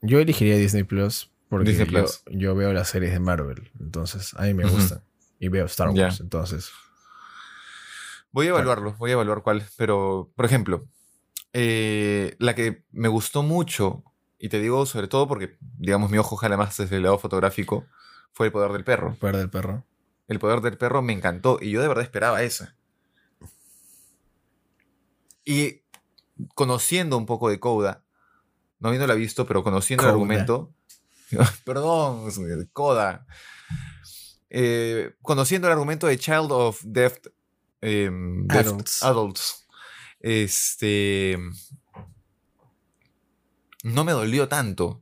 Yo elegiría Disney Plus porque Disney yo, Plus. yo veo las series de Marvel, entonces a mí me gustan. Y veo Star. Wars, entonces. Voy a evaluarlo, voy a evaluar cuál. Pero, por ejemplo, eh, la que me gustó mucho, y te digo sobre todo porque, digamos, mi ojo jala más desde el lado fotográfico, fue El Poder del Perro. Poder del perro. El Poder del Perro me encantó y yo de verdad esperaba esa. Y conociendo un poco de Coda, no habiéndola visto, pero conociendo el argumento, [laughs] perdón, Coda, Eh, conociendo el argumento de Child of Deaf, em. Adults, este, no me dolió tanto.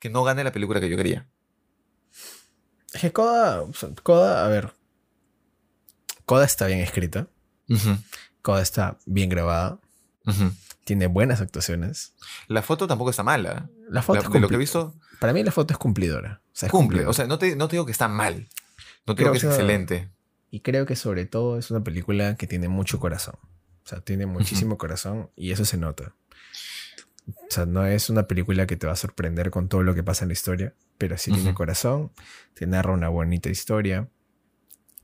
que no gane la película que yo quería. Es que Coda, Coda, a ver. Coda está bien escrita. Ujú, Coda está bien grabada. Tiene buenas actuaciones. La foto tampoco está mala. La foto La- es de lo que he visto, Para mí la foto es cumplidora. O sea, es cumple. cumplidora. O sea, no te, no te digo que está mal. No te digo que es excelente. Y creo que sobre todo es una película que tiene mucho corazón. O sea, tiene muchísimo corazón y eso se nota. O sea, no es una película que te va a sorprender con todo lo que pasa en la historia, pero sí tiene Ujú. corazón, te narra una bonita historia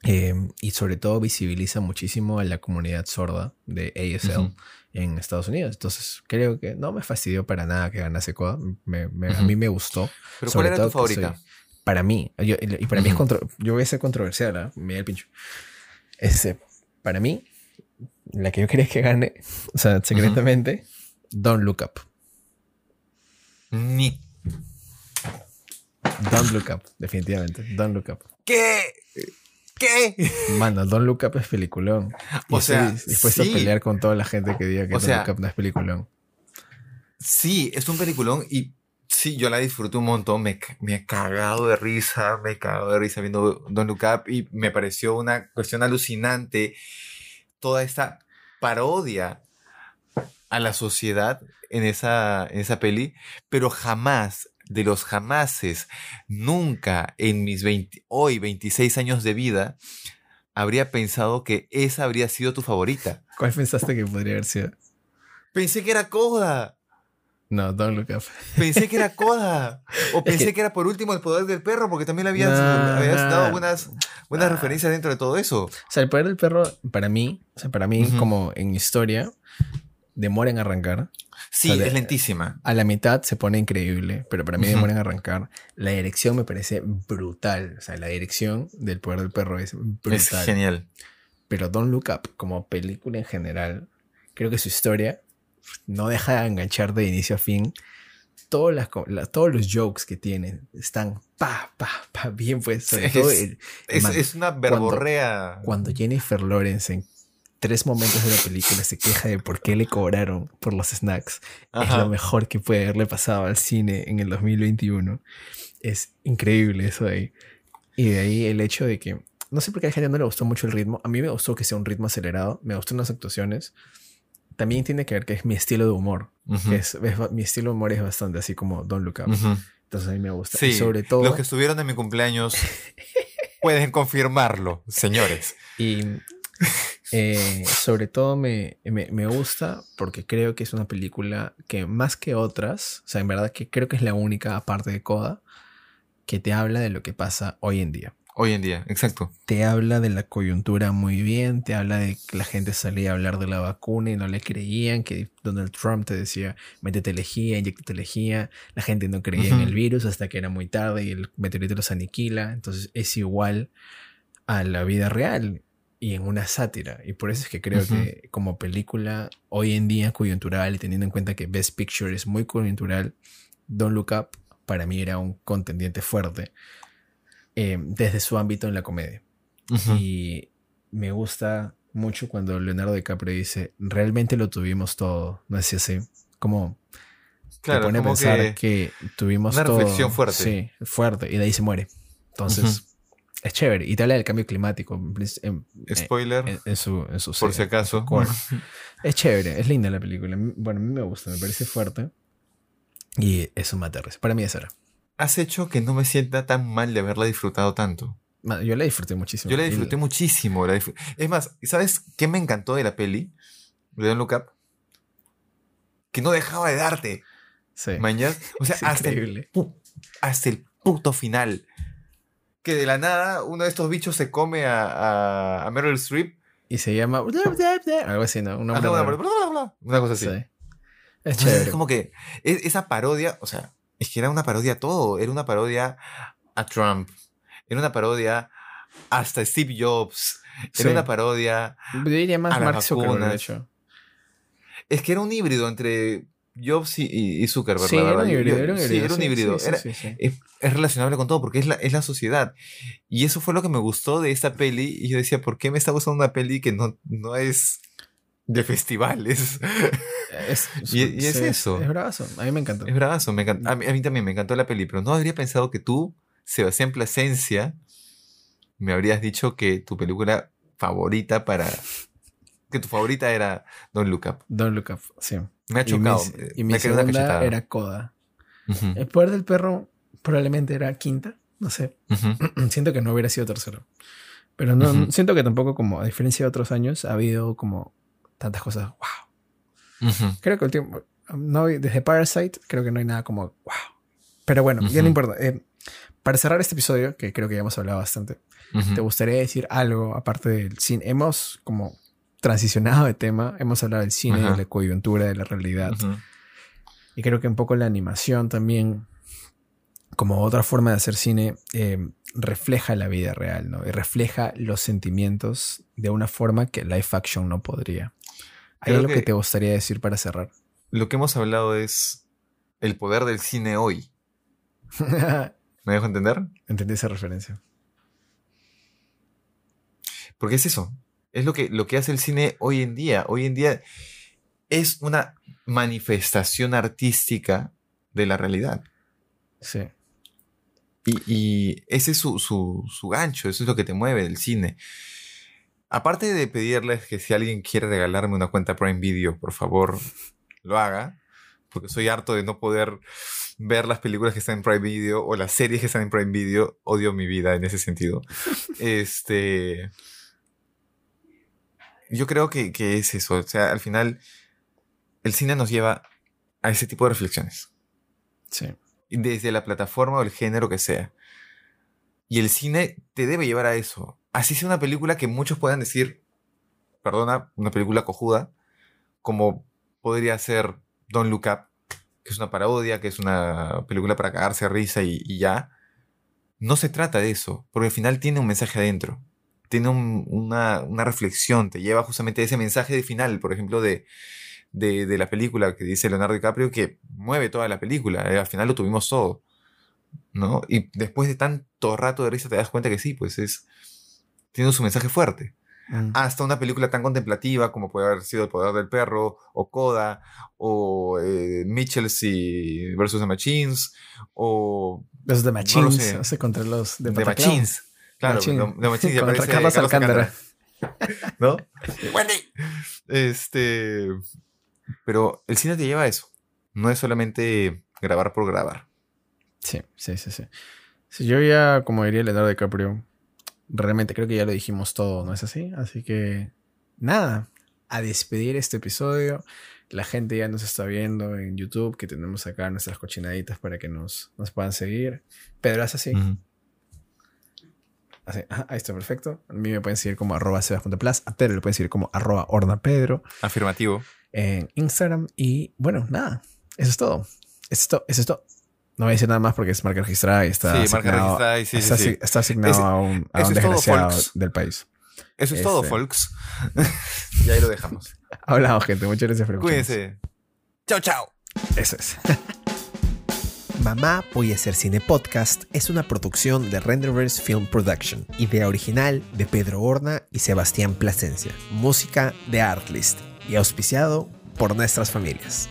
eh, y sobre todo visibiliza muchísimo a la comunidad sorda de ASL Ujú. en Estados Unidos. Entonces, creo que no me fastidió para nada que ganase Coda. Me- me- A mí me gustó. Pero Sobre ¿cuál era tu todo que favorita? soy- para mí, yo- y para mí es contro- yo voy a ser controversial, ¿ah? me da el pincho. Este, para mí, la que yo quería que gane, o sea, secretamente, Don't Look Up. Ni. Don't Look Up, definitivamente. Don't Look Up. ¿Qué? ¿Qué? Mano, Don't Look Up es peliculón. Y O sea, estoy dispuesto sí. a pelear con toda la gente que diga que O Don't sea, Look Up no es peliculón. Sí, es un peliculón y sí, yo la disfruté un montón. Me, he cagado de risa, me he cagado de risa viendo Don't Look Up y me pareció una cuestión alucinante toda esta parodia a la sociedad en esa, en esa peli, pero jamás, de los jamases, nunca en mis 20, hoy 26 años de vida, habría pensado que esa habría sido tu favorita. ¿Cuál pensaste que podría haber sido? Pensé que era Coda. No, Don't Look Up. Pensé que era [laughs] Coda. O pensé que- que... era por último el poder del perro, porque también le habías, Nah, le habías dado buenas, buenas Ah. referencias dentro de todo eso. O sea, el poder del perro, para mí, o sea, para mí, Ujú. como en historia, demora en arrancar. Sí, O sea, es lentísima. A la mitad se pone increíble, pero para mí Ujú. demora en arrancar. La dirección me parece brutal. O sea, la dirección del poder del perro es Es brutal. genial. Pero Don't Look Up, como película en general, creo que su historia no deja de enganchar de inicio a fin. Todas las, la- todos los jokes que tiene están pa, pa, pa, bien pues. Es- todo el- Es, Man, es una verborrea. cuando Jennifer Lawrence en tres momentos de la película se queja de por qué le cobraron por los snacks. Es lo mejor que puede haberle pasado al cine en el 2021. Es increíble eso de ahí. Y de ahí el hecho de que, no sé por qué a la gente no le gustó mucho el ritmo. A mí me gustó que sea un ritmo acelerado. Me gustan las actuaciones. También tiene que ver que es mi estilo de humor. Ujú, que es, es- mi estilo de humor es bastante así como Don't Look Up. Entonces a mí me gusta. Sí, y sobre todo... los que estuvieron en mi cumpleaños [laughs] pueden confirmarlo, señores. Y eh, sobre todo me, me- me gusta porque creo que es una película que más que otras, o sea, en verdad que creo que es la única, aparte de Coda, que te habla de lo que pasa hoy en día. Hoy en día, exacto. Te habla de la coyuntura muy bien, te habla de que la gente salía a hablar de la vacuna y no le creían, que Donald Trump te decía, métete lejía, inyectate lejía, la gente no creía en el virus hasta que era muy tarde y el meteorito los aniquila, entonces es igual a la vida real y en una sátira. Y por eso es que creo que como película hoy en día coyuntural y teniendo en cuenta que Best Picture es muy coyuntural, Don't Look Up para mí era un contendiente fuerte eh, desde su ámbito en la comedia. Y me gusta mucho cuando Leonardo DiCaprio dice, realmente lo tuvimos todo, no es así, como Claro, te pone a pensar que- que, tuvimos una todo. reflexión fuerte. Sí, fuerte, y de ahí se muere. Entonces, es chévere. Y te habla del cambio climático en, en- Spoiler, en- en su, en su por si acaso. [laughs] Es chévere, es linda la película. Bueno, a mí me gusta, me parece fuerte. Y eso me aterriza. Para mí esa era. Has hecho que no me sienta tan mal de haberla disfrutado tanto. Yo la disfruté muchísimo. Yo la disfruté muchísimo. la disfr- Es más, ¿sabes qué me encantó de la peli? De Don't Look Up. Que no dejaba de darte. Sí. Mañas. O sea, [laughs] hasta el, hasta el puto final. Que de la nada uno de estos bichos se come a, a, a Meryl Streep. Y se llama. Algo así, ¿no? Una, cosa así. Sí. Es es como que es- esa parodia, o sea, es que era una parodia a todo. Era una parodia a Trump. Era una parodia hasta Steve Jobs. Era una parodia. Yo diría más a Mark Zuckerberg, de vacunas. hecho. Es que era un híbrido entre Jobs y, y- Zuckerberg, Sí, la era verdad. un híbrido. Era un sí, híbrido. era un híbrido. sí, Era- sí, sí. es, es relacionable con todo porque es la, es la sociedad. Y eso fue lo que me gustó de esta peli. Y yo decía, ¿por qué me está gustando una peli que no, no es de festivales. Es, Y- y es sí, eso. Es bravazo. A mí me encantó. Es bravazo, me. A, mí, a mí también me encantó la peli, pero no habría pensado que tú, Sebastián Plasencia, me habrías dicho que tu película favorita para... que tu favorita era Don't Look Up. Don't Look Up, sí. Me ha Y mi, chocado. y mi me segunda era Coda. Ujú, El poder del perro probablemente era quinta, no sé. ujú. [clears throat] siento que no hubiera sido tercero. Pero no, siento que tampoco, como a diferencia de otros años, ha habido como tantas cosas. ¡Wow! Ujú. Creo que el tiempo. No, desde Parasite, creo que no hay nada como. ¡Wow! Pero bueno, ya Ujú. no importa. Eh, para cerrar este episodio, que creo que ya hemos hablado bastante, Ujú. ¿te gustaría decir algo aparte del cine? Hemos como transicionado de tema, hemos hablado del cine, de la coyuntura, de la realidad. Y creo que un poco la animación también, como otra forma de hacer cine, eh, refleja la vida real, ¿no? Y refleja los sentimientos de una forma que live action no podría. ¿Hay algo que... que- te gustaría decir para cerrar? Lo que hemos hablado es el poder del cine hoy. [laughs] ¿Me dejo entender? Entendí esa referencia. Porque es eso. Es lo que, lo que hace el cine hoy en día. Hoy en día es una manifestación artística de la realidad. Sí. Y, y ese es su, su, su gancho, eso es lo que te mueve del cine. Aparte de pedirles que si alguien quiere regalarme una cuenta Prime Video, por favor, lo haga. Porque soy harto de no poder ver las películas que están en Prime Video o las series que están en Prime Video. Odio mi vida en ese sentido. [laughs] este. Yo creo que, que es eso. O sea, al final, el cine nos lleva a ese tipo de reflexiones Sí. desde la plataforma o el género que sea. Y el cine te debe llevar a eso. Así sea una película que muchos puedan decir, perdona, una película cojuda, como podría ser Don't Look Up, que es una parodia, que es una película para cagarse a risa y, ya. No se trata de eso, porque al final tiene un mensaje adentro. Tiene un- una, reflexión, te lleva justamente ese mensaje de final, por ejemplo, de, de, de la película que dice Leonardo DiCaprio, que mueve toda la película. eh, al final lo tuvimos todo. ¿No? Y después de tanto rato de risa te das cuenta que sí, pues es. Tiene su mensaje fuerte. Mm. Hasta una película tan contemplativa como puede haber sido El Poder del Perro, o Coda, o eh, Mitchells y versus the Machines, o Los de no Machines, lo sé. o sea, contra los de. Machines. Claro, Machine. The, The Machines [laughs] Contra Carlos Alcántara. [laughs] ¿No? Wendy. Este. Pero el cine te lleva a eso. No es solamente grabar por grabar. Sí, sí, sí, sí. Sí, yo ya, como diría Leonardo DiCaprio, realmente creo que ya lo dijimos todo, ¿no es así? Así que, nada, a despedir este episodio. La gente ya nos está viendo en YouTube, que tenemos acá nuestras cochinaditas para que nos, nos puedan seguir. Pedro, haz así. Así. Ahí está, perfecto. A mí me pueden seguir como arroba sebas.plus. A Pedro le pueden seguir como arroba ornapedro Afirmativo. en Instagram. Y bueno, nada, eso es todo. Eso es todo. Eso es todo. No voy a decir nada más porque es marca registrada y está Sí, marca asignado, registrada y sí, está, sí. está asignado Ese- a un, a un es todo, desgraciado del país. Eso es todo, Este. folks. [laughs] y ahí lo dejamos. Hablamos, gente. Muchas gracias por. Cuídense. Chao, chao. Eso es. [laughs] Mamá Voy a hacer cine podcast es una producción de Renderverse Film Production, idea original de Pedro Horna y Sebastián Plasencia, música de Artlist y auspiciado por nuestras familias.